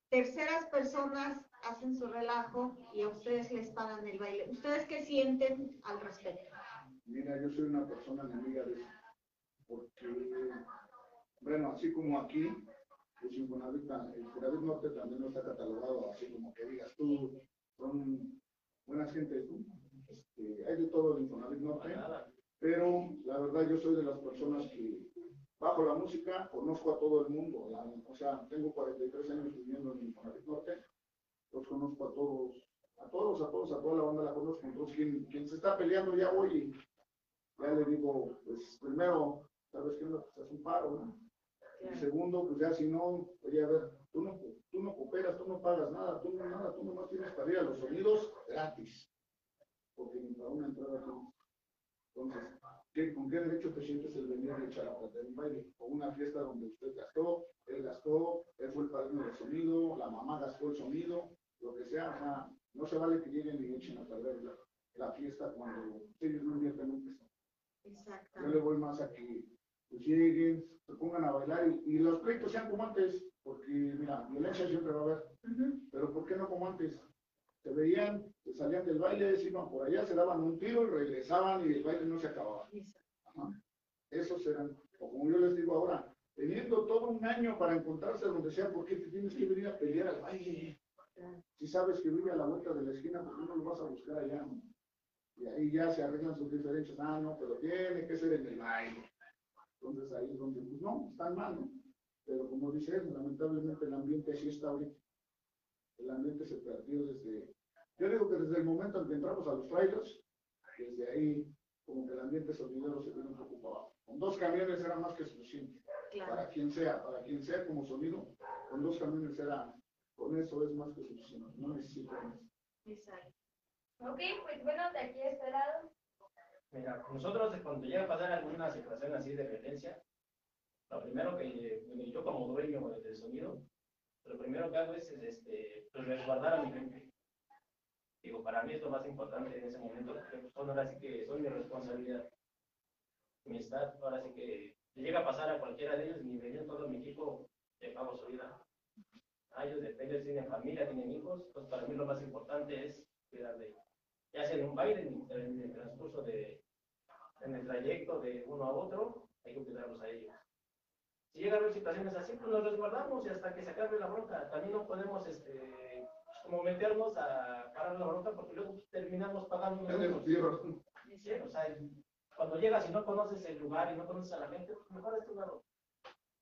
terceras personas hacen su relajo y a ustedes les pagan el baile? ¿Ustedes qué sienten al respecto? Mira, yo soy una persona enemiga de eso, porque, bueno, así como aquí, pues Infonavit, el Infonavit Norte también no está catalogado así como que digas tú, son buenas gentes. Este, hay de todo el Infonavit Norte, pero la verdad yo soy de las personas que bajo la música conozco a todo el mundo, o sea, tengo 43 años viviendo en Infonavit Norte, los conozco a todos, a todos, a todos, a toda la banda la conozco, entonces quien, quien se está peleando ya voy y ya le digo, pues primero, sabes que no, pues haz un paro, ¿no? Y segundo, pues ya si no, oye, a ver, tú no, tú no cooperas, tú no pagas nada, tú no nada, tú nomás tienes para ir a los sonidos gratis, porque ni para una entrada tienes. Entonces, ¿qué- ¿con qué derecho te sientes el venir a echar a perder un baile? O una fiesta donde usted gastó, él gastó, él fue el padrino del sonido, la mamá gastó el sonido, lo que sea, sea, no se vale que lleguen y echen a perder la, la fiesta cuando ellos no invierten un peso. Yo le voy más a que pues, lleguen, se pongan a bailar y, y los pleitos sean como antes, porque mira, violencia siempre va a haber, pero ¿por qué no como antes? Se veían, se salían del baile, se iban por allá, se daban un tiro y regresaban y el baile no se acababa. Ajá. Esos eran, o como yo les digo ahora, teniendo todo un año para encontrarse donde sea, ¿por qué te tienes que venir a pelear al baile? Si sabes que vive a la vuelta de la esquina, ¿por qué no lo vas a buscar allá? Y ahí ya se arreglan sus diferencias. Ah, no, pero tiene que ser en el baile. Entonces ahí es donde, pues no, están mal, ¿no? Pero como dices, lamentablemente el ambiente así está ahorita. El ambiente se perdió desde, yo digo que desde el momento en que entramos a los trailers, desde ahí como que el ambiente sonidero se vino un poco para abajo. Con dos camiones era más que suficiente. Para quien sea, para quien sea como sonido, con dos camiones era, con eso es más que suficiente. No necesito más. Exacto. Ok, pues bueno, de aquí a lado. Mira, nosotros cuando llega a pasar alguna situación así de violencia, lo primero que yo como dueño del sonido, lo primero que hago es, este, pues, resguardar a mi gente. Digo, para mí es lo más importante en ese momento, porque pues, son ahora sí que son mi responsabilidad. Mi estado, ahora sí que llega a pasar a cualquiera de ellos, mi venía todo mi equipo, le pago su vida. A ellos ellos tienen familia, tienen hijos, entonces para mí lo más importante es cuidar de ellos. Ya sea en un baile, en, en el transcurso de, en el trayecto de uno a otro, hay que cuidarlos a ellos. Si llega a haber situaciones así, pues nos resguardamos y hasta que se acabe la bronca. También no podemos, este, como meternos a parar la bronca porque luego terminamos pagando. Sí, o sea, cuando llegas y no conoces el lugar y no conoces a la gente, pues mejor es tu lado.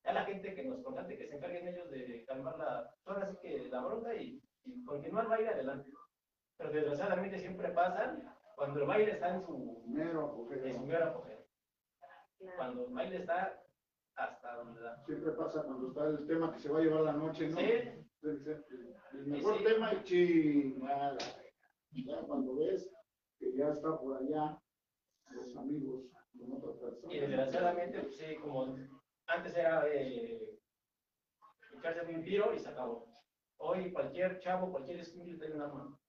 Ya la gente que nos contrate, que se encarguen ellos de calmar la, ahora sí que la bronca y, y continuar el baile adelante. Pero desgraciadamente siempre pasan cuando el baile está en su mero apogeo. En su mero apogeo. Cuando el baile está hasta donde da. Siempre pasa cuando está el tema que se va a llevar la noche, ¿no? Sí. El, mejor sí. tema y chingada. Ya cuando ves que ya está por allá los amigos con otra persona. Y desgraciadamente, pues, sí, como antes era eh, echarse un tiro y se acabó. Hoy cualquier chavo, cualquier escuincle tiene una mano.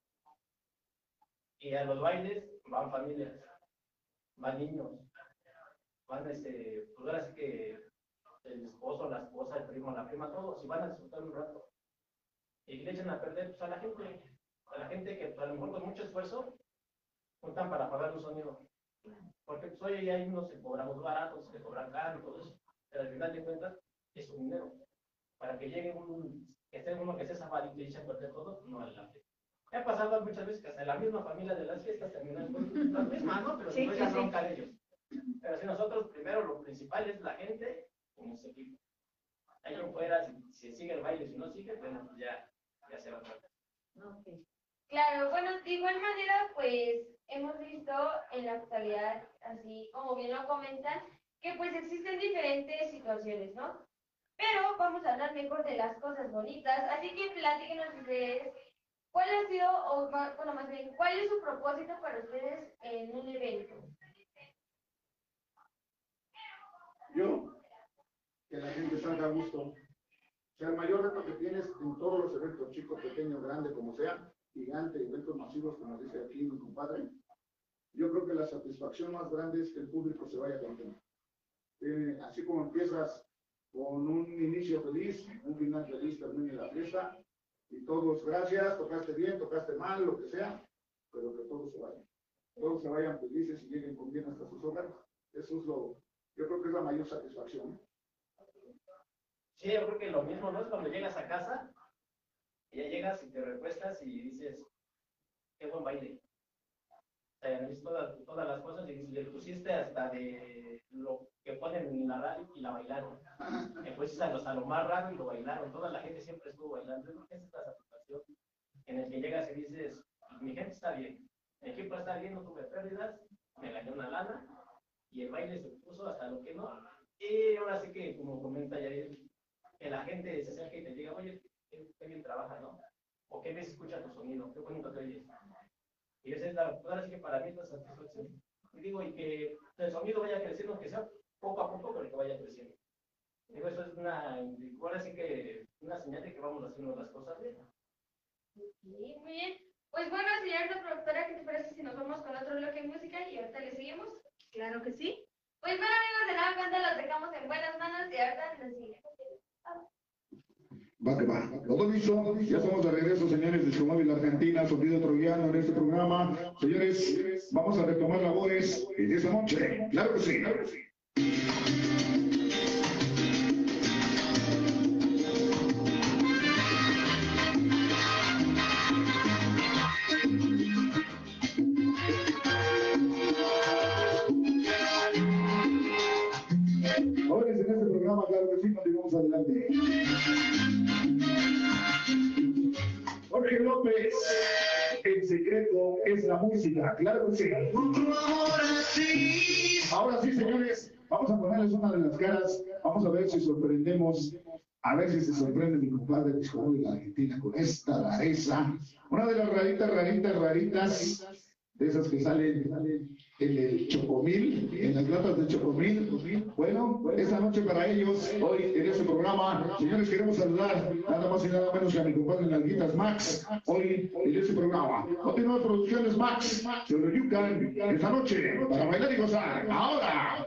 Y a los bailes van familias, van niños, van este, pues ahora sí que el esposo, la esposa, el primo, la prima, todos, y van a disfrutar un rato. Y le echan a perder pues, a la gente, a la gente que pues, a lo mejor con mucho esfuerzo juntan para pagar un sonido. Porque pues hay unos que cobramos baratos, que cobran caro todo eso, pero al final de cuentas es un dinero. Para que llegue un, que esté uno que esté zafadito y eche a perder todo, no vale pena. Ha pasado muchas veces que hasta la misma familia de las fiestas terminan con las mismas, ¿no? Pero Sí, después ya sí. de ellos. Pero si nosotros primero lo principal es la gente y nuestro equipo. Ahí en fuera, si, si sigue el baile, si no sigue, bueno, pues ya, ya se va a tratar. Claro, bueno, de igual manera, pues hemos visto en la actualidad, así como bien lo comentan, que pues existen diferentes situaciones, ¿no? Pero vamos a hablar mejor de las cosas bonitas, así que platíquenos ustedes, ¿cuál ha sido, o ma- bueno, más bien, cuál es su propósito para ustedes en un evento? Yo, que la gente salga a gusto. O sea, el mayor reto que tienes en todos los eventos, chico, pequeño, grande, como sea, gigante, eventos masivos, como dice aquí mi compadre, yo creo que la satisfacción más grande es que el público se vaya contento. Eh, así como empiezas con un inicio feliz, un final feliz, termine la fiesta, y todos, gracias, tocaste bien, tocaste mal, lo que sea, pero que todos se vayan. todos se vayan felices y lleguen con bien hasta sus hogares. Eso es lo, yo creo que es la mayor satisfacción. Sí, yo creo que lo mismo, ¿no? Es cuando llegas a casa, y ya llegas y te recuestas y dices, qué buen baile. Analizas todas, todas las cosas y le pusiste hasta de lo que ponen en la radio y la bailaron. Le pusiste a, los, a lo más raro y lo bailaron. Toda la gente siempre estuvo bailando. Yo es la satisfacción en el que llegas y dices, mi gente está bien, mi equipo está bien, no tuve pérdidas, me gané una lana y el baile se puso hasta lo que no. Y ahora sí que, como comenta Yair, que la gente se acerca y te diga, oye, qué, bien trabaja, ¿no? O qué bien escucha tu sonido, qué bonito te oyes. Y esa es la, ahora sí que para mí es la satisfacción. Y digo, y que el sonido vaya creciendo, que sea poco a poco, pero que vaya creciendo. Digo, eso es una, ahora sí que una señal de que vamos haciendo las cosas bien. Sí, muy bien. Pues bueno, señorita productora, ¿qué te parece si nos vamos con otro bloque de música y ahorita le seguimos? Claro que sí. Pues bueno, amigos, de nada cuenta los dejamos en buenas manos y ahorita les seguimos. Va que va. Todo listo. Ya estamos de regreso, señores de Chumóvil Argentina, sonido troyano en este programa. Señores, vamos a retomar labores en esta noche. Claro que sí, claro que sí. El secreto es la música, claro que sí. Ahora sí, señores, vamos a ponerles una de las caras, vamos a ver si sorprendemos, a ver si se sorprende mi compadre de de la Argentina con esta rareza, una de las raritas, raritas, raritas, de esas que salen, salen en el Chocomil, en las latas de Chocomil. Bueno, esta noche para ellos, hoy en este programa, señores, queremos saludar nada más y nada menos que a mi compadre Nalguitas Max, hoy en este programa. Continúa Producciones Max, sobre Yucan, esta noche, para bailar y gozar. Ahora.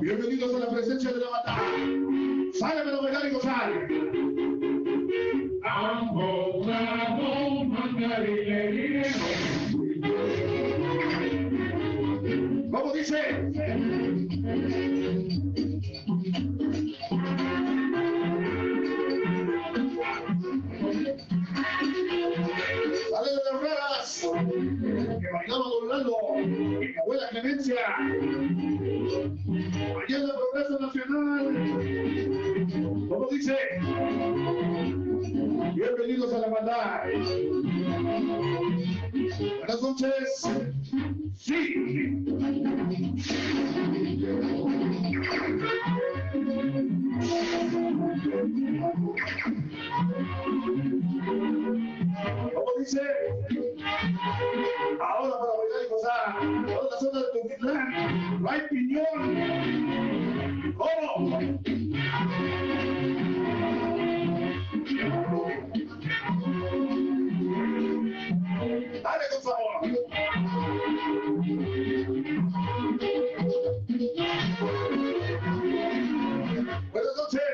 Bienvenidos a la presencia de la batalla. Sálvame a bailar y gozar. Dice? Sale de las que bailaba Don Lalo, y mi abuela Clemencia. La Progreso Nacional. ¿Cómo dice? Bienvenidos a la maldad. Buenas noches. Sí. ¿Cómo dice? Ahora para bailar y gozar. Toda la zona de Tuxtlan. No hay piñón. ¿Cómo? Dale, por favor. Buenas noches.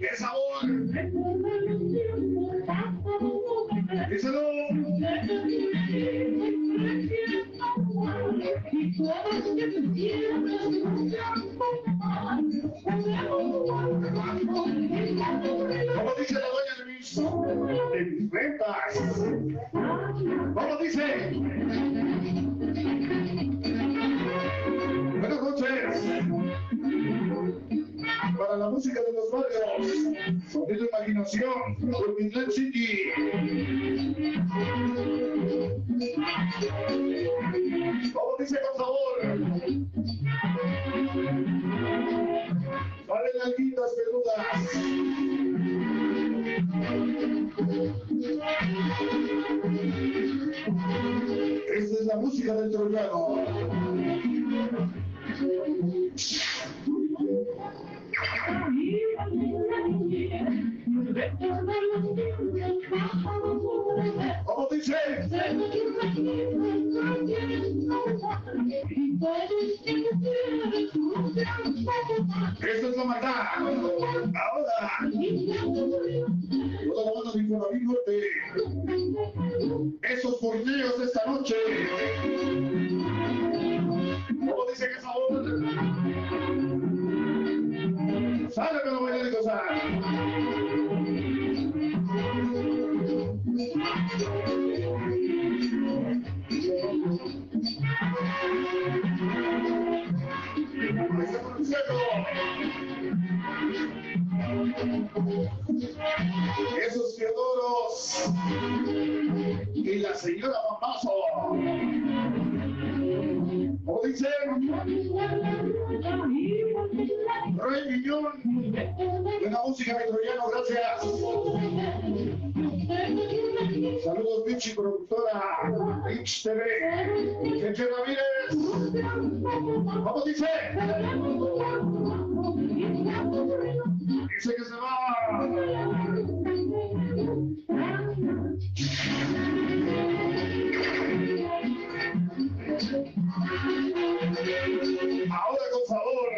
¡Qué sabor! ¡Díselo! ¿Cómo dice la doña Luis? De mis ventas. ¿Cómo dice? Buenas noches. Para la música de los barrios, sonido imaginación, por Midland City. ¿Cómo dice, por favor? Vale nalguitas peludas. Esta es la música del troyano. ¿Cómo dice? la maldad. Ahora. La banda de Infonavit Norte. Esos torneos de esta noche. ¿Cómo dice que sabor? Sale bailar y gozar. Esos Teodoros y la señora Papazo. ¿Cómo dice? Rey Miñón. Buena música, mi troyano, gracias. Saludos, Michi, productora. Rich TV. Cheche Ramírez. ¿Cómo dice? Dice que se va. Ahora con favor.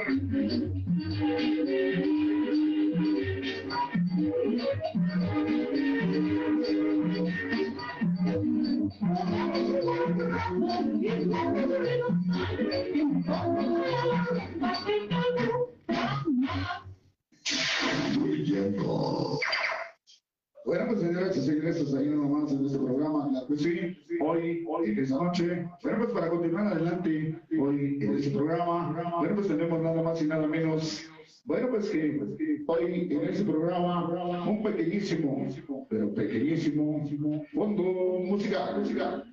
Bueno, pues señoras y señores, hasta ahí nomás en este programa, que sí, hoy, hoy, esta noche. Bueno, pues para continuar adelante, hoy en este programa, bueno, pues tenemos nada más y nada menos. Bueno, pues pues que hoy en este programa, un pequeñísimo, pero pequeñísimo, fondo musical, musical.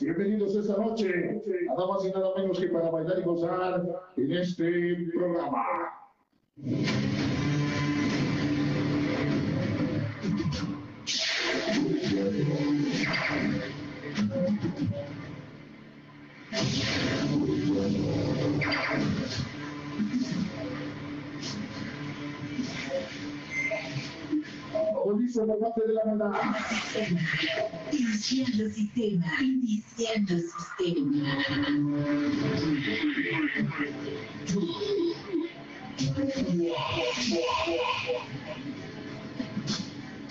Bienvenidos esta noche, nada más y nada menos que para bailar y gozar en este programa. Iniciando sistema, iniciando sistema.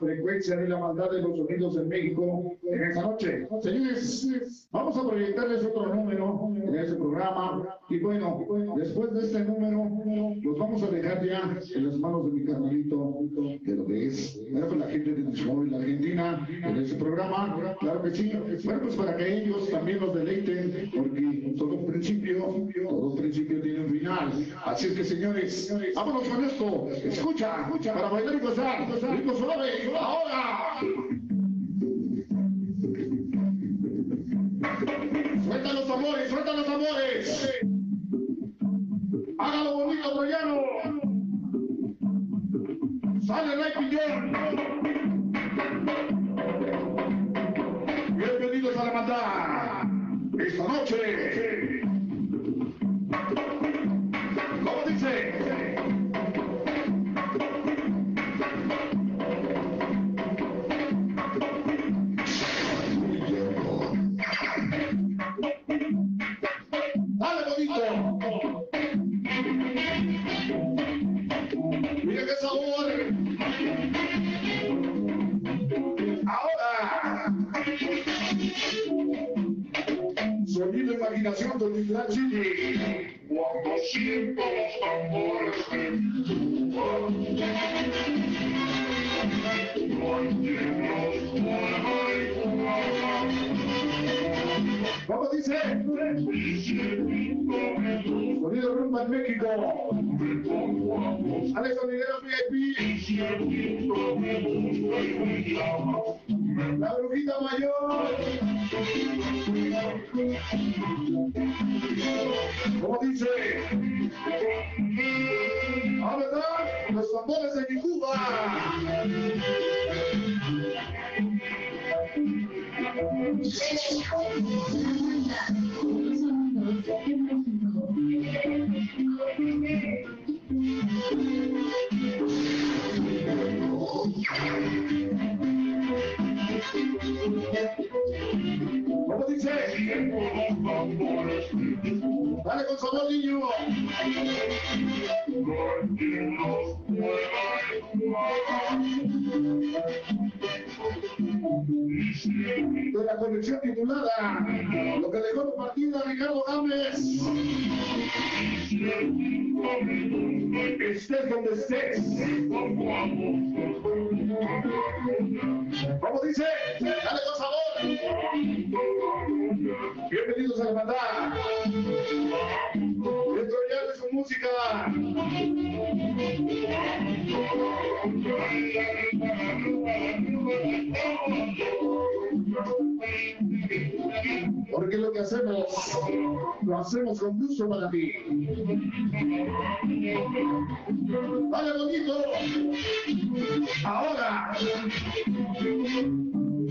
frecuencia de la maldad de los sonidos en México en esta noche. Señores, vamos a proyectarles otro número en este programa. Y bueno, después de este número, los vamos a dejar ya en las manos de mi carnalito, que lo que es. Pues la gente de Discovery, la Argentina, en este programa, claro que sí. Bueno, pues para que ellos también nos deleiten, porque todo principio, todo principio tiene un final. Así es que, señores, vámonos con esto. Escucha, escucha, para bailar y gozar. Rico suave, ahora. Suelta los amores, suelta los amores. Hágalo bonito, troyano. Sale Rey Piñón. Bienvenidos a la maldad. Esta noche. Cuando siento los tambores de mi tumba. No hay quien pueda ¿Cómo dice? Sonido rumba en México. Alex Oliveros VIP. La brujita mayor. ¿Cómo dice? ¿A verdad? Los tambores de mi Cuba. ¿Cómo dice? Dale con sabor, niño. No De la colección titulada Lo que dejó de partida Ricardo Gámez. Estés donde estés. ¿Cómo dice? Dale con sabor. Bienvenidos a la. Música. Porque lo que hacemos, lo hacemos con gusto para ti. Vale, bonito. Ahora.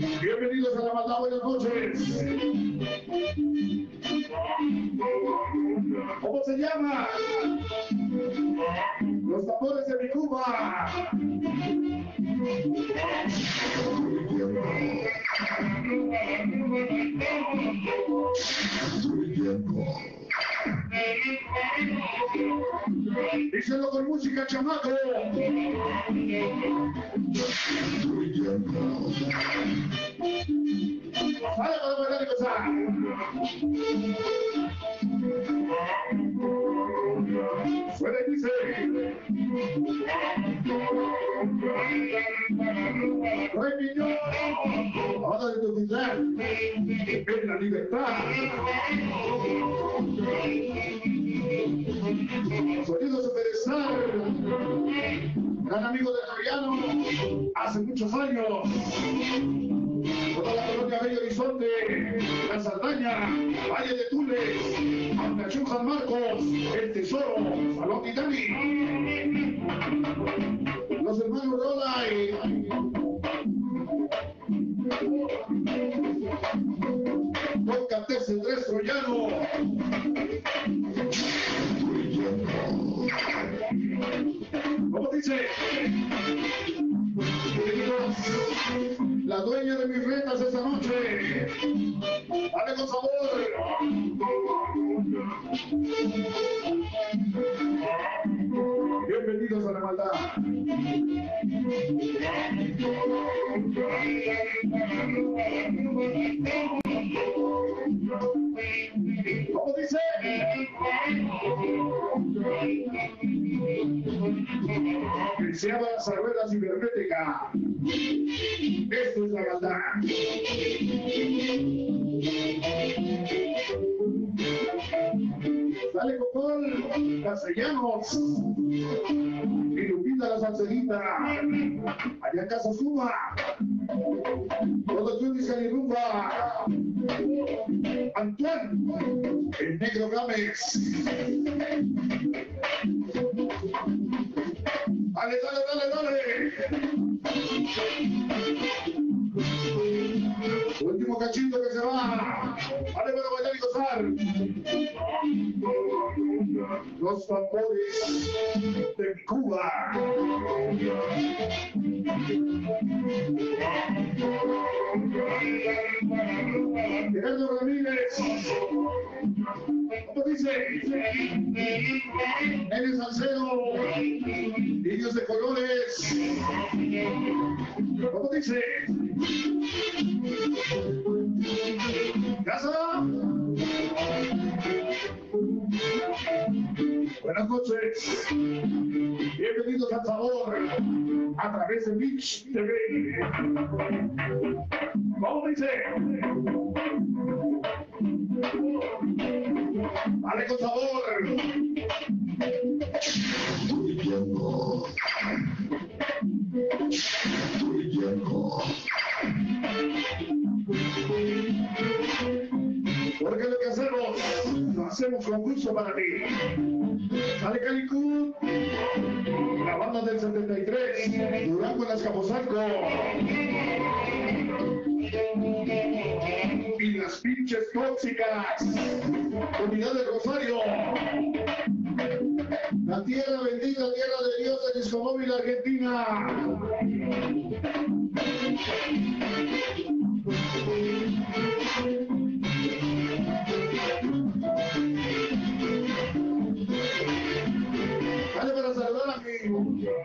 Bienvenidos a la maldad, buenas noches. ¿Cómo se llama? Los tambores de mi Cuba. Díselo con música, chamaco. Gozar. Suena y dice. Rey Piñón, ahora de tu ciudad, en la libertad. Sonido Superstar, gran amigo de Javiano, hace muchos años. Toda la colonia Bello Horizonte, La Saldaña, Valle de Tules, Antachú San Marcos, El Tesoro, Salón Titani. Los hermanos Don Catese Tres Troyano. ¿Cómo dice? La dueña de mis retas esta noche. Dale con sabor. Bienvenidos a la maldad. ¿Cómo dice? Deseaba Sagrada Cibernética. Esto es la maldad. Dale Cocol, Castellanos, y Lupita la Salcerita, allá en Casa Suma, Producciones Calirumba, Antoine, el Negro Gámez. Dale, dale, dale, dale. Último cachito que se va. Dale para bailar y gozar. Los tambores de Cuba. Gerardo Ramírez. ¿Cómo dice? Eres Salcedo. Niños de colores. ¿Cómo dice? ¿Casa? Buenas noches. Bienvenidos al sabor a través de Mitch TV. ¿Cómo dice? Dale con sabor. Porque lo que hacemos, lo hacemos con gusto para ti. Dale Calicú, la banda del 73, Durango en Azcapotzalco. pinches tóxicas. Unidad del Rosario. La tierra bendita, tierra de Dios de Discomóvil Argentina.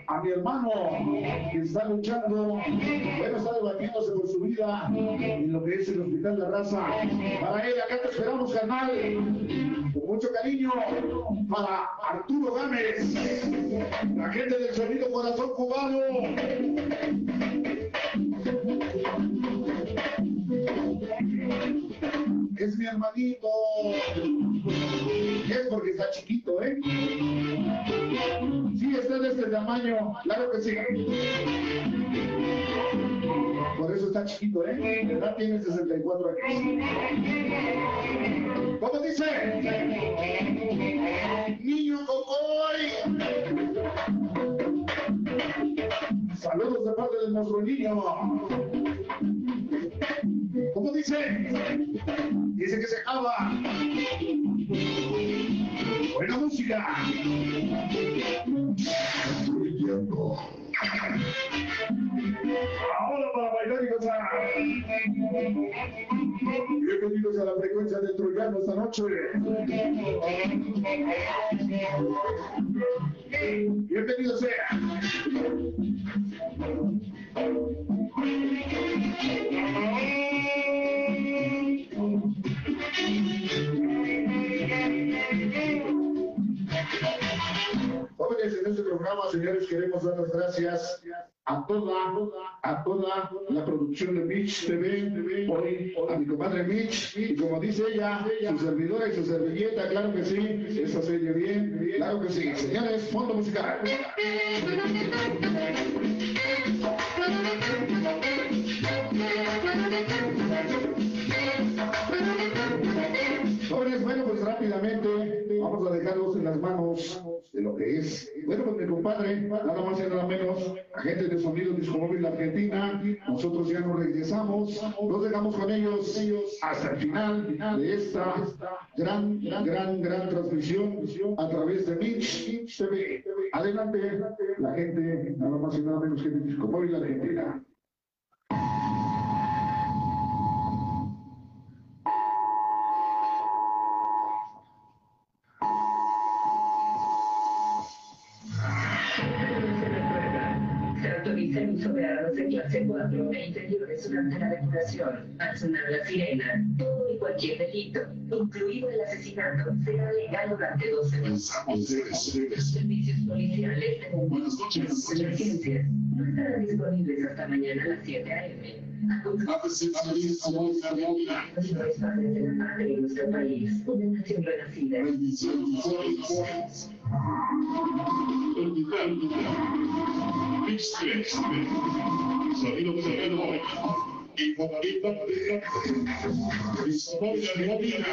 A mi, hermano que está luchando, bueno, está debatiéndose por su vida en lo que es el Hospital La Raza. Para él, acá te esperamos, canal, con mucho cariño, para Arturo Gámez, la gente del sonido corazón cubano. Es mi hermanito. Es porque está chiquito, ¿eh? De este tamaño, claro que sí. Por eso está chiquito, ¿eh? De edad tiene 64 años. ¿Cómo dice? Niño Cocoy. Saludos de parte del monstruo niño. ¿Cómo dice? Dice que se acaba. Buena música. Ahora para bailar y gozar. Bienvenidos a la frecuencia del Troyano esta noche. Bienvenido sea. Jóvenes, en este programa, señores, queremos dar las gracias a toda, a toda la producción de Mitch TV, hoy a mi comadre Mitch, y como dice ella, su servidora y su servilleta, claro que sí, eso se oye bien, claro que sí. Señores, fondo musical. Jóvenes, bueno, pues rápidamente vamos a dejarlos en las manos de lo que es, bueno, pues mi compadre, nada más y nada menos, agente de sonido Discomóvil Argentina, nosotros ya nos regresamos, nos dejamos con ellos hasta el final de esta gran, gran, gran transmisión a través de Mitch TV. Adelante, la gente, nada más y nada menos que de Discomóvil Argentina. Uso de clase 4 e interiores durante la depuración. Al sonar la sirena, todo y cualquier delito, incluido el asesinato, será legal durante 12 meses. Los servicios policiales de bomberos y emergencias no estarán disponibles hasta mañana a las 7 a.m. No es parte de la parte de nuestro país, una nación renacida. Cantidad. Mix de vida.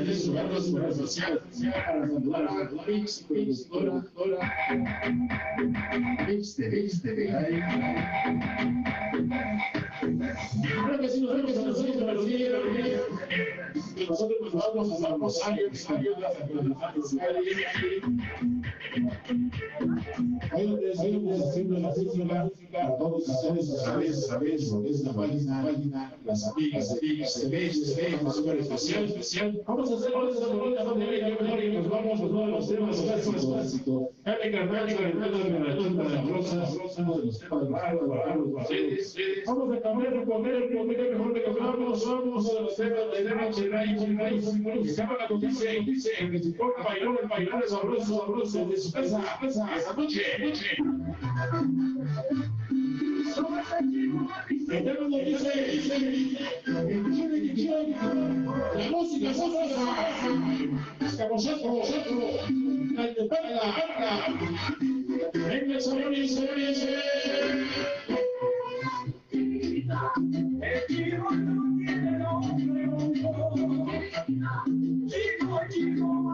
Regresando de su barrio social para saludar a la Mix, productora, Mix de Mix de Creo que sí, nosotros a nosotros de Brasil, que nosotros nos vamos a Rosario, Rosario, la a ustedes a a a y a de los la la los a responder el mejor de. Somos de la noticia y dice: Simplifica bailar, bailar sabroso, sabroso, de pesa, pesa, esa noche, noche. La música vosotros, la de perla, perla. Venga.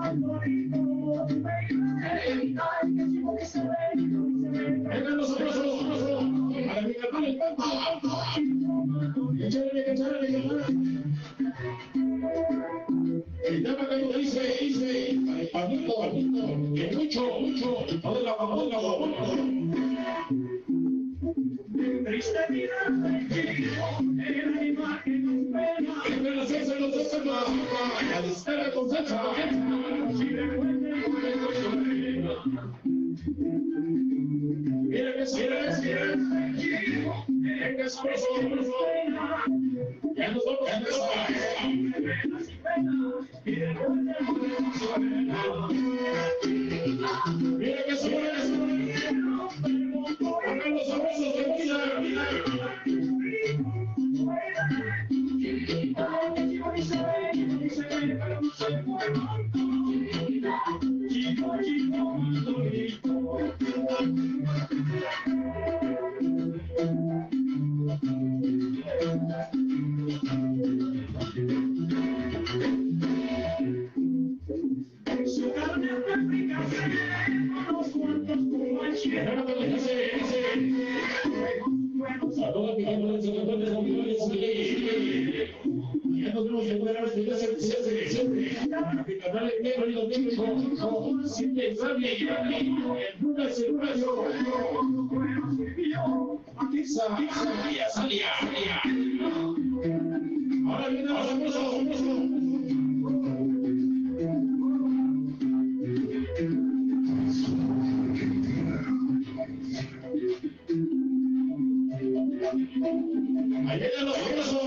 Hey, hey. this Christian and the, and the fire. Ahora viene Ahí los famosos.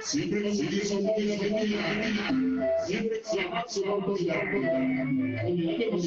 Siempre los indios la Siempre exclamad su autoridad. Combinaremos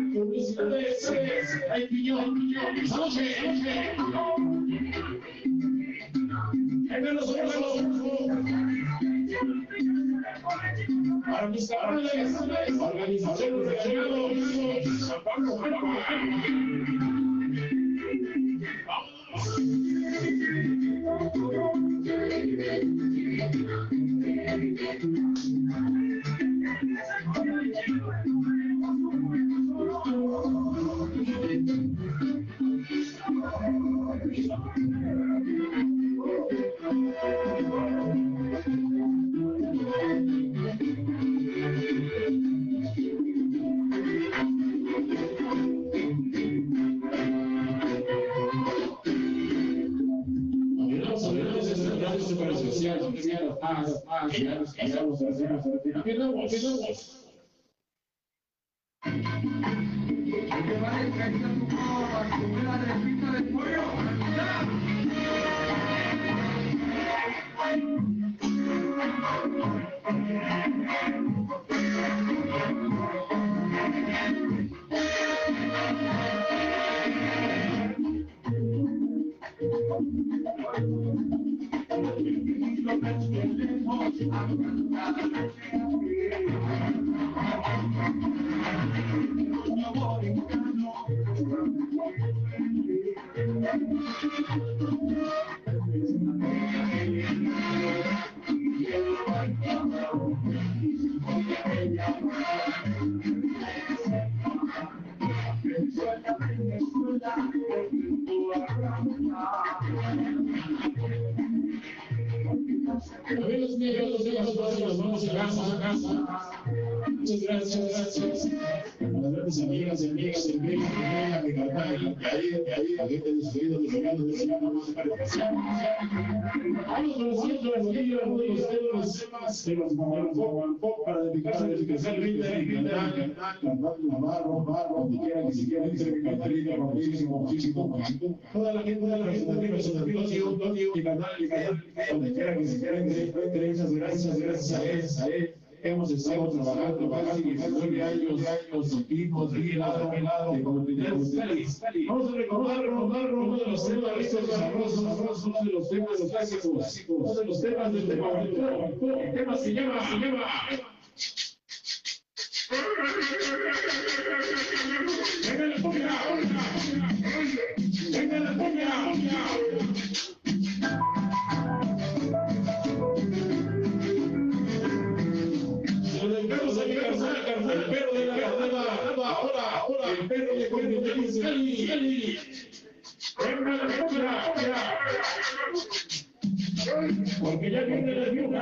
Ay, piñón, quedamos, hacemos, continuamos, continuamos. Amigos a barro, que se quiera, dice que muchísimo, muchísimo, toda la gente, toda la gente cantar, donde quiera que se quiera, que se gracias, gracias a él, a él. Hemos estado trabajando casi 19 años, años, equipos, de lado, de lado, de comunidad. Vamos a recordar, recordar uno de los temas, estos sabrosos, sabrosos, uno de los temas de los clásicos, uno de los temas del tema. El tema se llama, se llama. Porque ya viene la lluvia.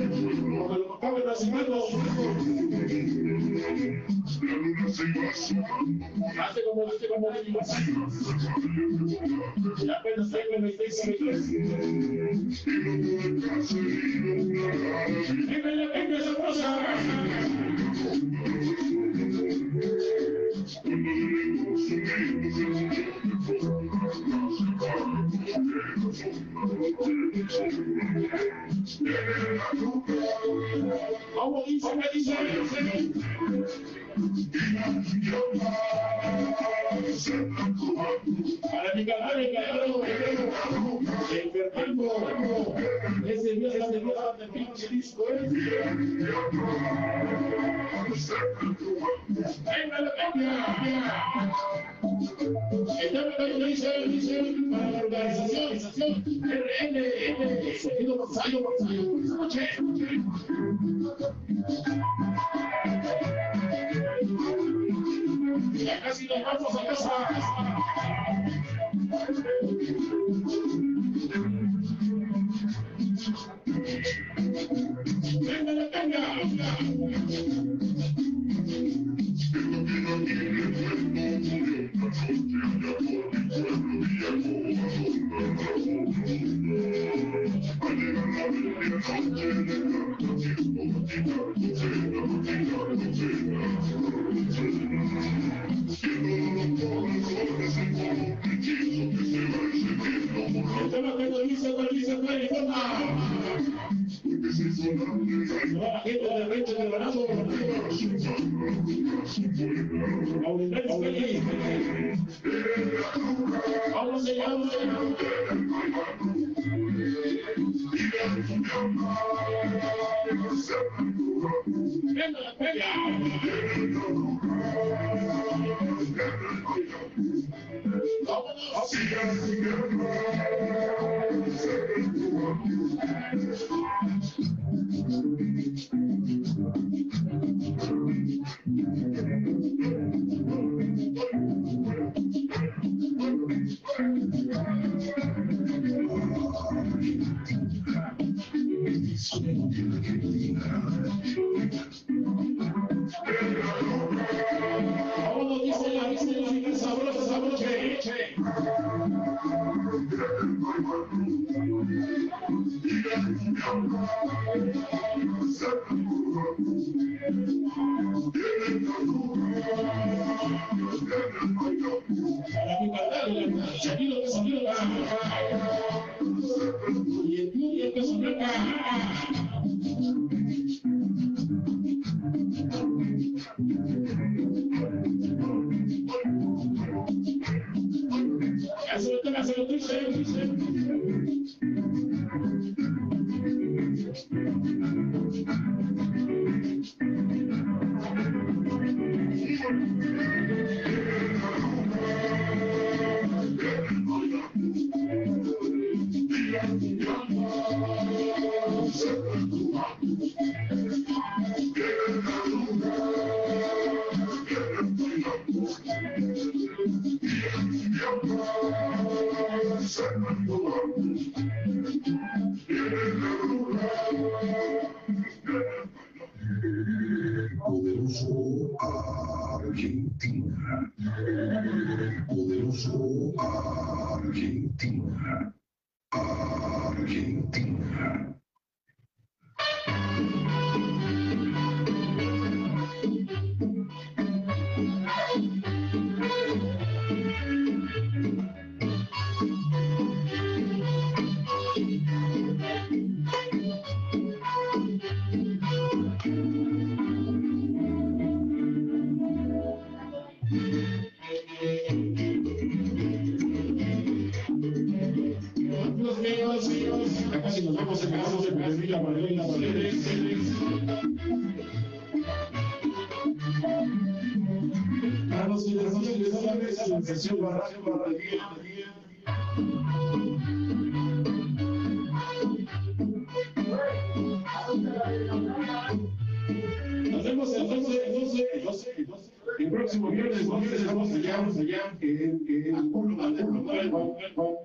acaben haciendo. Hace como dice como Ya apenas tengo 26 Venga ya, venga esa cosa. ¿Cómo dice? ¿Qué dice? Para mi canal, el canal, el perfecto, ese Dios la de de pinche disco es. Venga. El tema que dice, dice, para la organización, RN, sonido Gonzalo, escuche. Ya casi nos vamos a casa. Vámonos,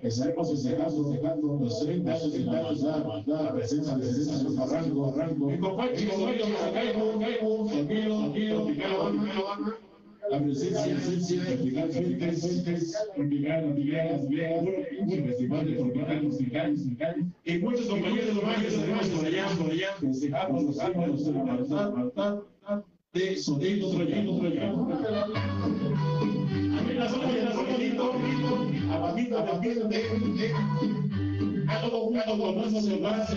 estaremos festejando, los 30 años de la presencia de César Barranco, Barranco. Mi compadre, Maracaibo, Caibo, Tranquilo, tranquilo, la presencia, presencia, tropical, fuentes, fuentes, tropical, tropical, tropical, un festival de folclore musical, musical, y muchos compañeros de mayos, además, por allá, por allá, festejamos los años de la de. Apenas somos de la bonito, abajito, abajito, de, de, a todo jugando con nuestros celulares,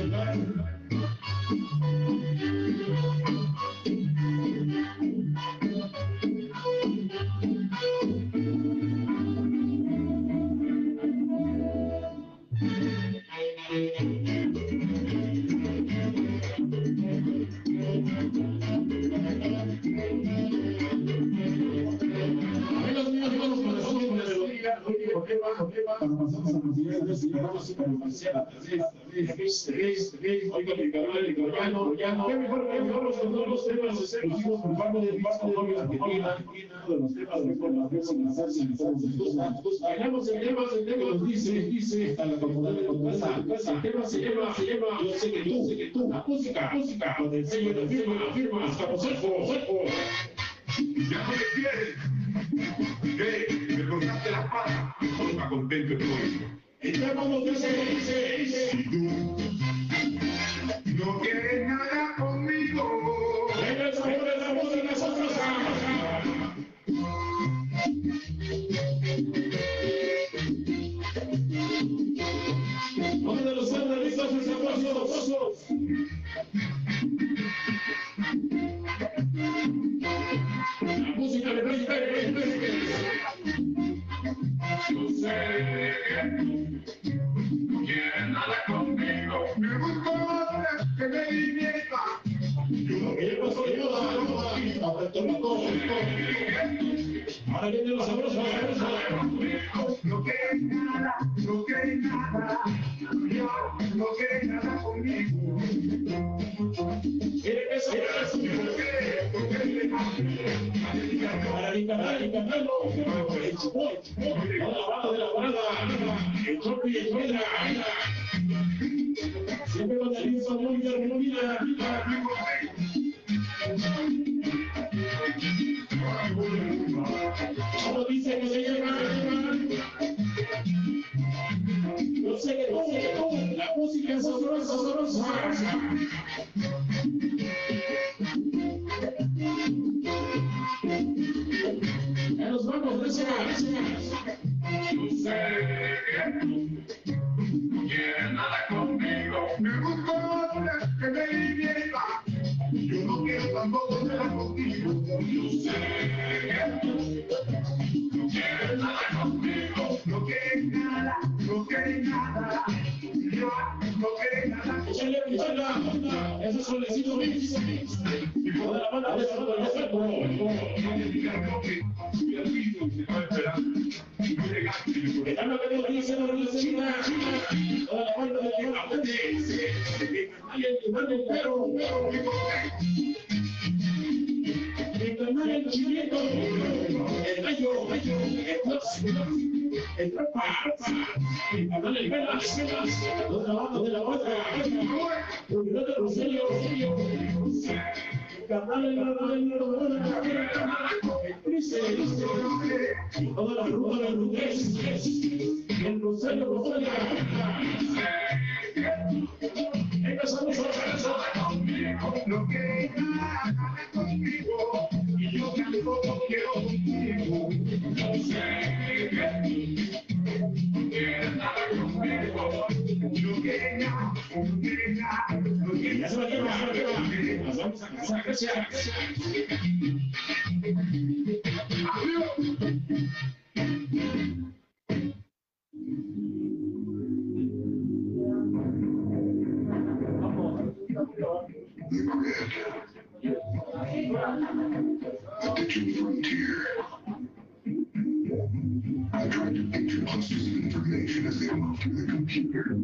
dice, dice, a la comunidad de el tema se se llama, yo sé que tú, que la música, música, firma, la firma, hasta. Ya no me quieres. Me cortaste patas. Nunca contento estoy. El tema nos dice, dice, dice. Si tú no quieres nada conmigo. En el sabor de la voz de nosotros. Uno que nada para el la de la el y el piedra, siempre dice que se. Sé la música es sé nada conmigo. Me una que me divierta. Yo no quiero tampoco nada contigo. Sé no quiere nada. No nada. Y la banda de. No lo que se esperando. No la el. El el trabajos de la otra, el toda la ruta de Luqués, el Rosario, Rosario. Empezamos a hacer No quiere nada contigo. Ya se frontier. I tried to picture clusters of information as they moved through the computer.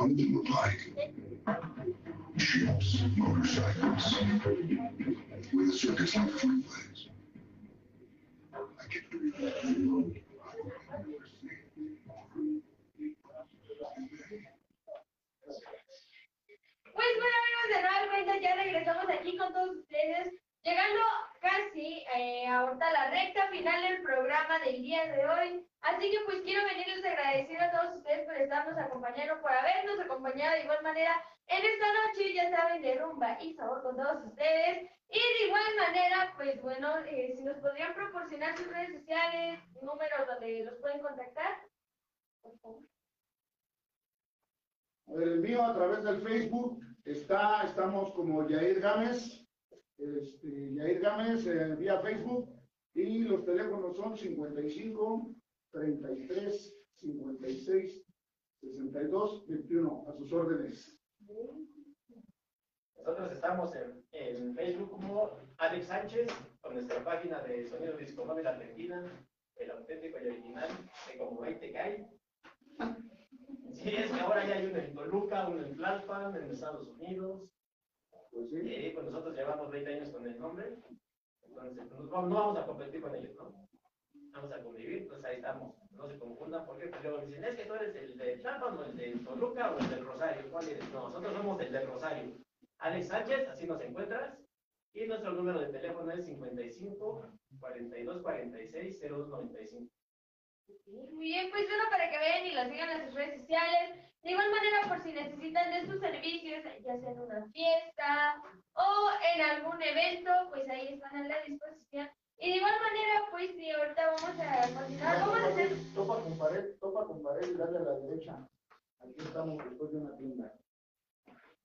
Unlike ships, motorcycles, with a circus like Fleetwood. Acompañando, por habernos acompañado de igual manera en esta noche, ya saben, de rumba y sabor con todos ustedes. Y de igual manera, pues bueno, eh, si nos podrían proporcionar sus redes sociales, números donde los pueden contactar. Por favor. El mío a través del Facebook está, estamos como Yair Gámez, este, Yair Gámez eh, vía Facebook y los teléfonos son 55 33 56 62 21 a sus órdenes. Nosotros estamos en, en Facebook como Alex Sánchez, con nuestra página de Sonido Discomóvil Argentina, el auténtico y original de Como Ahí Te Cae. Sí, es que ahora ya hay uno en Toluca, uno en Tlalpan, en Estados Unidos. Pues sí. Eh, pues nosotros llevamos 20 años con el nombre, entonces vamos- no vamos a competir con ellos, ¿no? Vamos a convivir, entonces ahí estamos. No se confundan porque pues luego dicen, es que tú eres el de Tlalpan o el de Toluca o el del Rosario. ¿Cuál eres? No, nosotros somos el del Rosario. Alex Sánchez, así nos encuentras. Y nuestro número de teléfono es 55 42 46 0295. Muy bien, pues bueno, para que vean y lo sigan en sus redes sociales. De igual manera, por si necesitan de sus servicios, ya sea en una fiesta o en algún evento, pues ahí están a la disposición. Y de igual manera, pues sí, ahorita vamos a continuar. Vamos a hacer Topa con pared, topa con pared y dale a la derecha. Aquí estamos después de una tienda.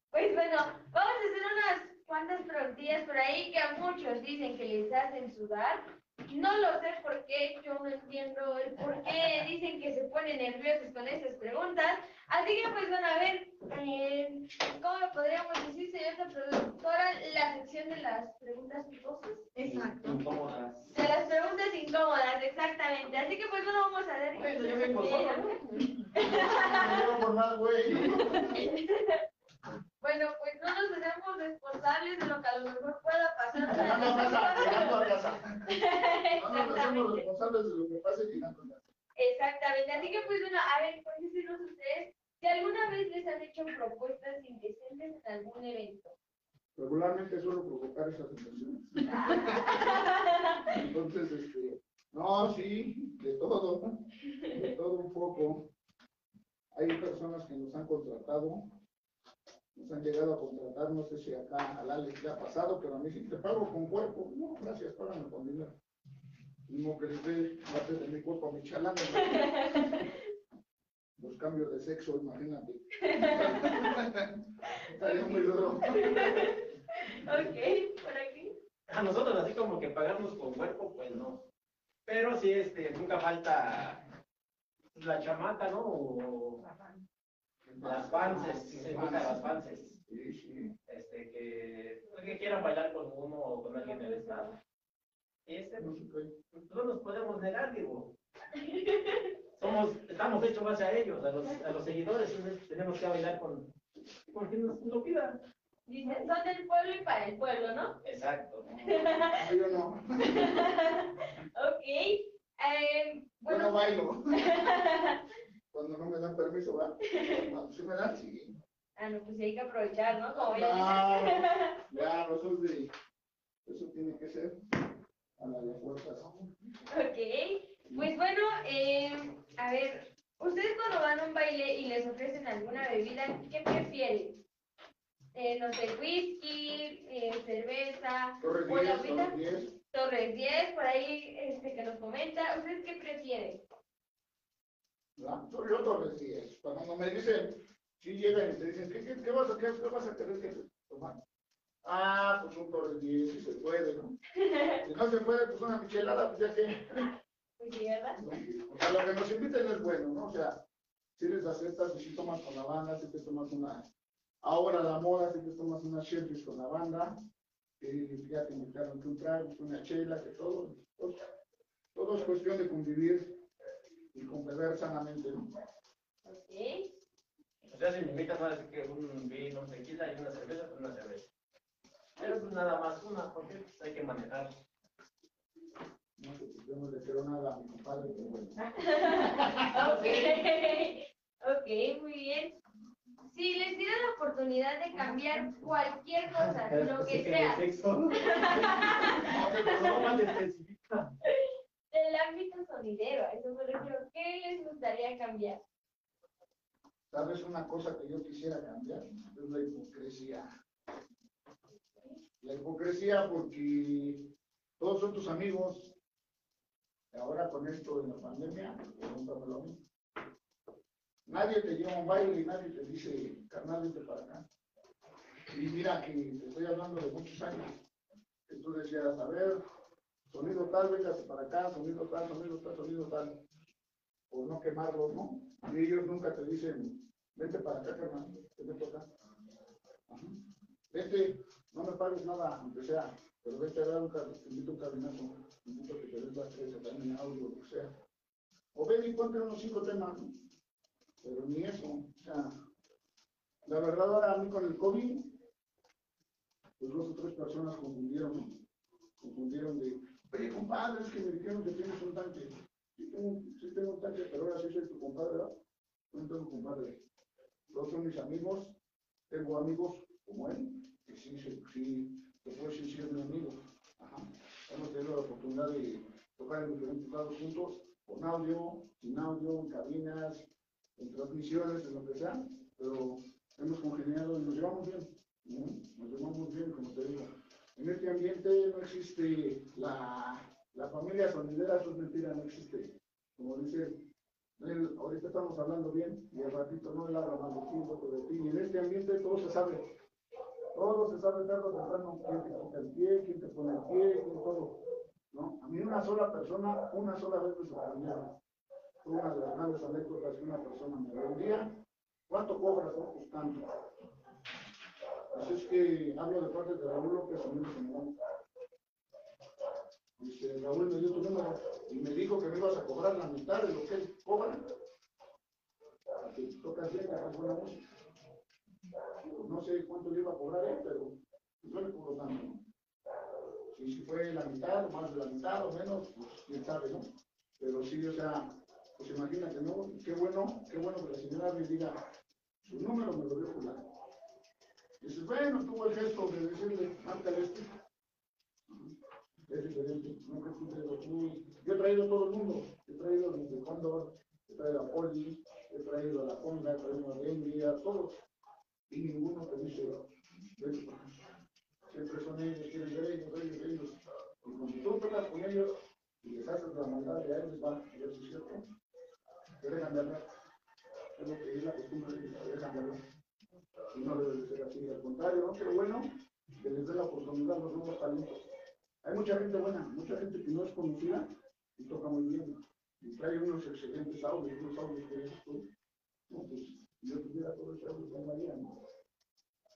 Pues bueno, vamos a hacer unas cuantas preguntillas por ahí que a muchos dicen que les hacen sudar. No lo sé por qué, yo no entiendo el por qué dicen que se ponen nerviosos con esas preguntas. Así que pues bueno, a ver, eh, ¿cómo podríamos decir, señora productora, la sección de las preguntas picosas? Exacto. Incómodas. De las preguntas incómodas, exactamente. Así que pues bueno, vamos a ver. Yo. No por más, güey. Bueno, pues no nos hacemos responsables de lo que a lo mejor pueda pasar. Llegando a casa, llegando a casa. No nos hacemos responsables de lo que pase llegando a casa. Exactamente. Así que, pues bueno, a ver, cuéntenos ustedes si alguna vez les han hecho propuestas indecentes en algún evento. Regularmente suelo provocar esas situaciones. Entonces, este, no, sí, de todo, de todo un poco. Hay personas que nos han contratado, nos han llegado a contratar, no sé si acá al Alex le ha pasado, pero a mí sí te pago con cuerpo. No, gracias, págame con dinero. Mismo que les dé parte de mi cuerpo a mi chalán. Los cambios de sexo, imagínate. Estaría muy duro. Ok, por aquí. A nosotros así como que pagarnos con cuerpo, pues no. Pero sí, este, nunca falta la chamaca, ¿no? O las fanses, si se gusta las fanses. Sí, sí. Este, que, que quieran bailar con uno o con alguien del estado. Y este, No pues, no nos podemos negar, digo. Somos, estamos hechos más a ellos, a los, a los seguidores, tenemos que bailar con, con quien nos lo pida. Dicen, son del pueblo y para el pueblo, ¿no? Exacto. No, yo no. Ok. Yo bueno, no bailo. Cuando no me dan permiso, ¿verdad? Cuando sí me dan, sí. ah, no, pues sí hay que aprovechar, ¿no? Como ya Claro, ya, no soy de. Eso tiene que ser a la de fuerzas. Ok, pues bueno, eh, a ver, ustedes cuando van a un baile y les ofrecen alguna bebida, ¿qué prefieren? Eh, no sé, whisky, eh, cerveza, Torres o 10, agüita, Torres 10. Torres 10, por ahí este, que nos comenta, ¿ustedes qué prefieren? ¿Verdad? Yo yo Torres 10. Cuando me dicen, si llegan y te dicen, ¿qué, qué, qué vas a qué, qué vas a querer que tomar? Ah, pues un Torres 10, si se puede, ¿no? Si no se puede, pues una michelada, pues ya que. ¿verdad? O sea, lo que nos inviten es bueno, ¿no? O sea, si les aceptas, si tomas con la banda, si te tomas una, ahora la moda, si te tomas una shelfish con la banda, que ya te invitaron que un trago, una chela, que todo, todo es cuestión de convivir y con beber sanamente, ¿no? Ok, O sea, si me invitan a decir que un vino, un tequila y una cerveza, pues una cerveza. Pero pues nada más una, porque pues, hay que manejar. No sé, pues yo no le quiero nada a mi compadre, pero bueno. ok, ok, muy bien. Si les dieran la oportunidad de cambiar cualquier cosa, lo que sea, Del ámbito sonidero, a eso me refiero, ¿qué les gustaría cambiar? ¿Sabes una cosa que yo quisiera cambiar? Es la hipocresía. La hipocresía porque todos son tus amigos. Ahora con esto de la pandemia, pregúntame lo mismo. Nadie te lleva un baile y nadie te dice, carnal, vente para acá. Y mira que te estoy hablando de muchos años. Que tú decías, a ver, sonido tal, véngase para acá, sonido tal, sonido tal, sonido tal. Por no quemarlos, ¿no? Y ellos nunca te dicen, vente para acá, carnal, vente acá. Ajá. Vete, no me pagues nada, aunque sea, pero vete a dar un te invito un caminazo, te invito que te también audio, lo que sea. O ven y ponte unos cinco temas, ¿no? Pero ni eso, o sea, la verdad ahora a mí con el COVID, pues dos o tres personas confundieron, confundieron de, oye compadre, es que me dijeron que tienes un tanque. Sí tengo, sí un tanque, pero ahora sí soy tu compadre, ¿verdad? No tengo compadre. Los son mis amigos, tengo amigos como él, que sí, sí, puedo decir sí es mi amigo. Ajá. Hemos tenido la oportunidad de tocar en diferentes lados juntos, con audio, sin audio, en cabinas, en transmisiones, en lo que sea, pero hemos congeniado y nos llevamos bien. ¿no? Nos llevamos bien, como te digo. En este ambiente no existe la, la familia sonidera, eso es mentira, no existe. Como dice, él, ahorita estamos hablando bien y al ratito no él habla mal de ti, otro de ti. Y en este ambiente todo se sabe. Todo se sabe tarde o temprano quién te quita el pie, quién te pone el pie, quién todo. ¿no? A mí una sola persona, una sola vez me sorprendieron. Fue una de las grandes anécdotas que una persona me vendía. ¿Cuánto cobras? No, pues tanto. Así es que hablo de parte de Raúl López, Simón. Dice, Raúl me dio tu número y me dijo que me ibas a cobrar la mitad de lo que él cobra. Que tocas bien, haces buena música. No sé cuánto le iba a cobrar él, pero yo le cobro tanto, ¿no? Y si fue la mitad, más de la mitad, o menos, pues quién sabe, ¿no? Pero sí, o sea, pues imagínate, ¿no? Qué bueno, qué bueno que la señora me diga, su número me lo dio fulano. Dices, bueno, tuvo el gesto de decirle, márcale este. Es diferente, no que traigo tú. Yo he traído a todo el mundo, he traído a los de he traído a Poli, he traído a la Honda, he traído a Dengue, a todos. Y ninguno te dice, siempre son ellos, quieren ver ellos, ellos, ellos. Y cuando tú pegas con ellos y les haces la maldad de a ellos, va, si es cierto, te dejan de hablar. Es lo que es la costumbre ellos, te dejan de hablar. Y no debe de ser así, al contrario, ¿no? Pero bueno, que les dé la oportunidad los nuevos talentos. Hay mucha gente buena, mucha gente que no es conocida y toca muy bien. Y trae unos excelentes audios, unos audios que dices tú. No, pues, yo tuviera todo ese audio, pues María, ¿no?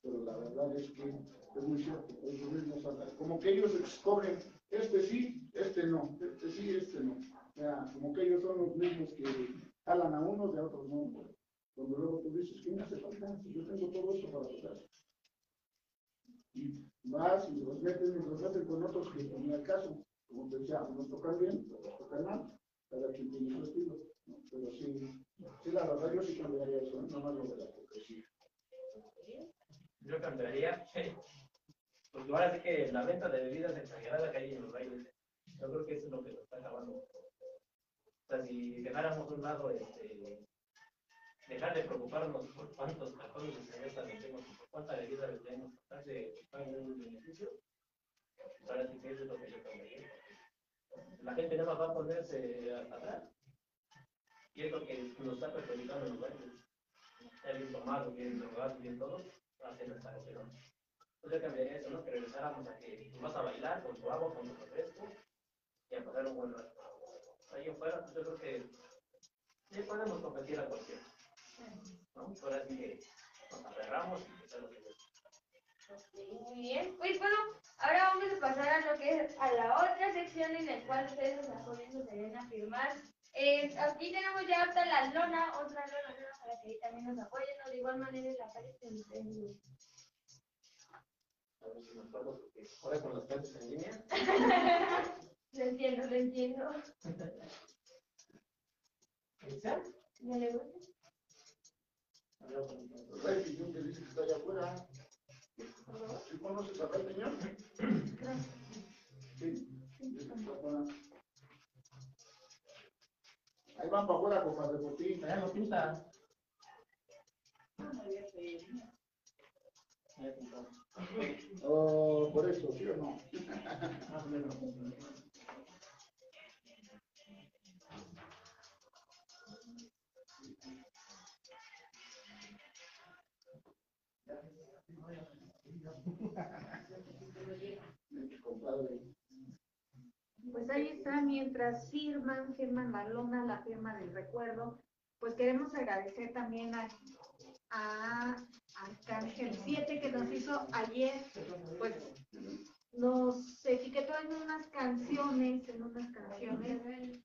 Pero la verdad es que es muy cierto, ellos mismos hablan. Como que ellos escogen, este sí, este no, este sí, este no. O sea, como que ellos son los mismos que jalan a unos y a otros no. Cuando luego tú dices, ¿qué me hace falta? Yo tengo todo esto para tocar. Y vas y los metes y los metes con otros que ni al caso. Como te decía, unos tocan bien, otros tocan mal. Cada quien tiene su estilo. Pero sí, sí, la verdad yo sí cambiaría eso, ¿eh? no más lo de la hipocresía. Yo cambiaría, pues ahora sí que la venta de bebidas exageradas que hay en los bailes, yo creo que eso es lo que nos está acabando. O sea, si dejáramos a un lado, este, dejar de preocuparnos por cuántos cartones de cerveza vendemos, por cuánta bebida vendemos, tratar de buscar un beneficio, ahora sí que es lo que yo cambiaría. La gente nada más va a ponerse atrás. Y es lo que nos está perjudicando en los bailes. Ya bien tomado, bien drogado, bien todo, esta pero Pues yo cambiaría eso, ¿no? Que regresáramos a que vas a bailar con tu agua, con tu refresco y a pasar un buen rato. Ahí en fuera, pues yo creo que sí podemos competir a cualquiera. Ahora sí que nos agarramos y empezamos. Muy bien, pues bueno, ahora vamos a pasar a lo que es a la otra sección en la cual ustedes nos apoyan, nos ayuden a firmar. Eh, aquí tenemos ya hasta la lona, otra lona nueva para que ahí también nos apoyen, o de igual manera en la pared gusten. A ver si porque ahora con las clases en línea. Lo entiendo, lo entiendo. ¿Esa? ¿No le gusta? Ray Piñón que dice que está allá afuera. ¿Sí conoces a Ray Piñón? Sí. Ahí van para afuera, compadre, por ti. Allá no pinta. Oh, por eso, ¿sí o no? Pues ahí está, mientras firman, firman la lona, la firma del recuerdo, pues queremos agradecer también a, a Arcángel 7 que nos hizo ayer, pues nos etiquetó en unas canciones, en unas canciones.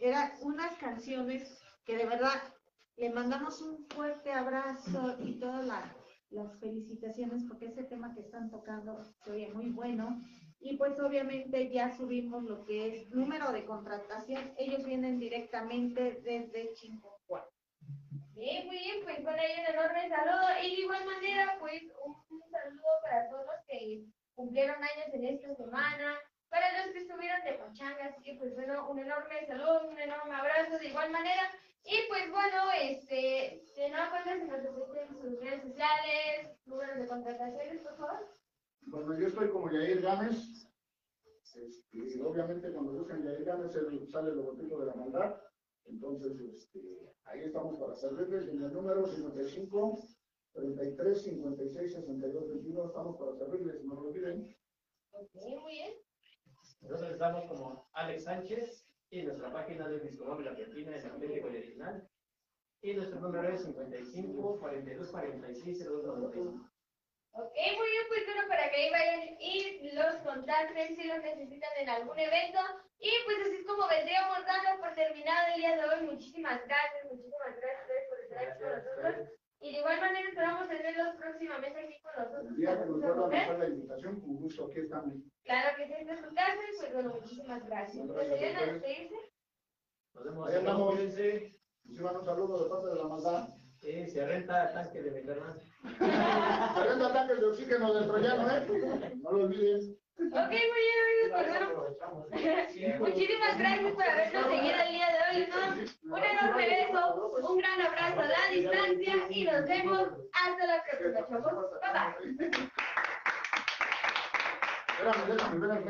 Eran unas canciones que de verdad le mandamos un fuerte abrazo y todas la- las felicitaciones porque ese tema que están tocando se oye muy bueno. Y pues obviamente ya subimos lo que es número de contratación. Ellos vienen directamente desde Chihuahua. Bien, muy bien, pues con ello un enorme saludo. Y de igual manera, pues un, un saludo para todos los que cumplieron años en esta semana, para los que estuvieron de pachanga, así que pues bueno, un enorme saludo, un enorme abrazo de igual manera. Y pues bueno, este, de nueva cuenta si nos repiten sus redes sociales, números de contrataciones, por favor. Bueno, yo estoy como Yair Gámez. Este, obviamente cuando buscan Yair Gámez sale el logotipo de la maldad. Entonces, este, ahí estamos para servirles. En el número 55 33 56 62 21 estamos para servirles, no lo olviden. Ok, muy bien. Nosotros estamos como Alex Sánchez y nuestra página de Discomóvil Argentina es auténtico y original. Y nuestro número es 55 42 46 0295. Ok, muy bien, pues bueno, para que ahí vayan y los contacten si los necesitan en algún evento. Y pues así es como vendríamos dando por terminado el día de hoy. Muchísimas gracias, muchísimas gracias a ustedes por estar aquí con nosotros. Y de igual manera esperamos tenerlos próximamente aquí con nosotros. Día que nos a vuelvan a la invitación, con gusto, aquí estamos. Claro que sí, es su casa y pues bueno, muchísimas gracias. Gracias a ¿Pues Elena, ustedes. despedirse? Nos vemos. Ahí andamos. Llevan un saludo de parte de la maldad. Sí, se renta tanque de mi carnal. Saliendo ataques de oxígeno del troyano, ¿eh? No lo olviden. Ok, muy bien, amigos, pues. Muchísimas gracias por habernos seguido el día de hoy, ¿no? Un enorme beso, un gran abrazo a la distancia y nos vemos hasta la próxima, chavos. Bye bye.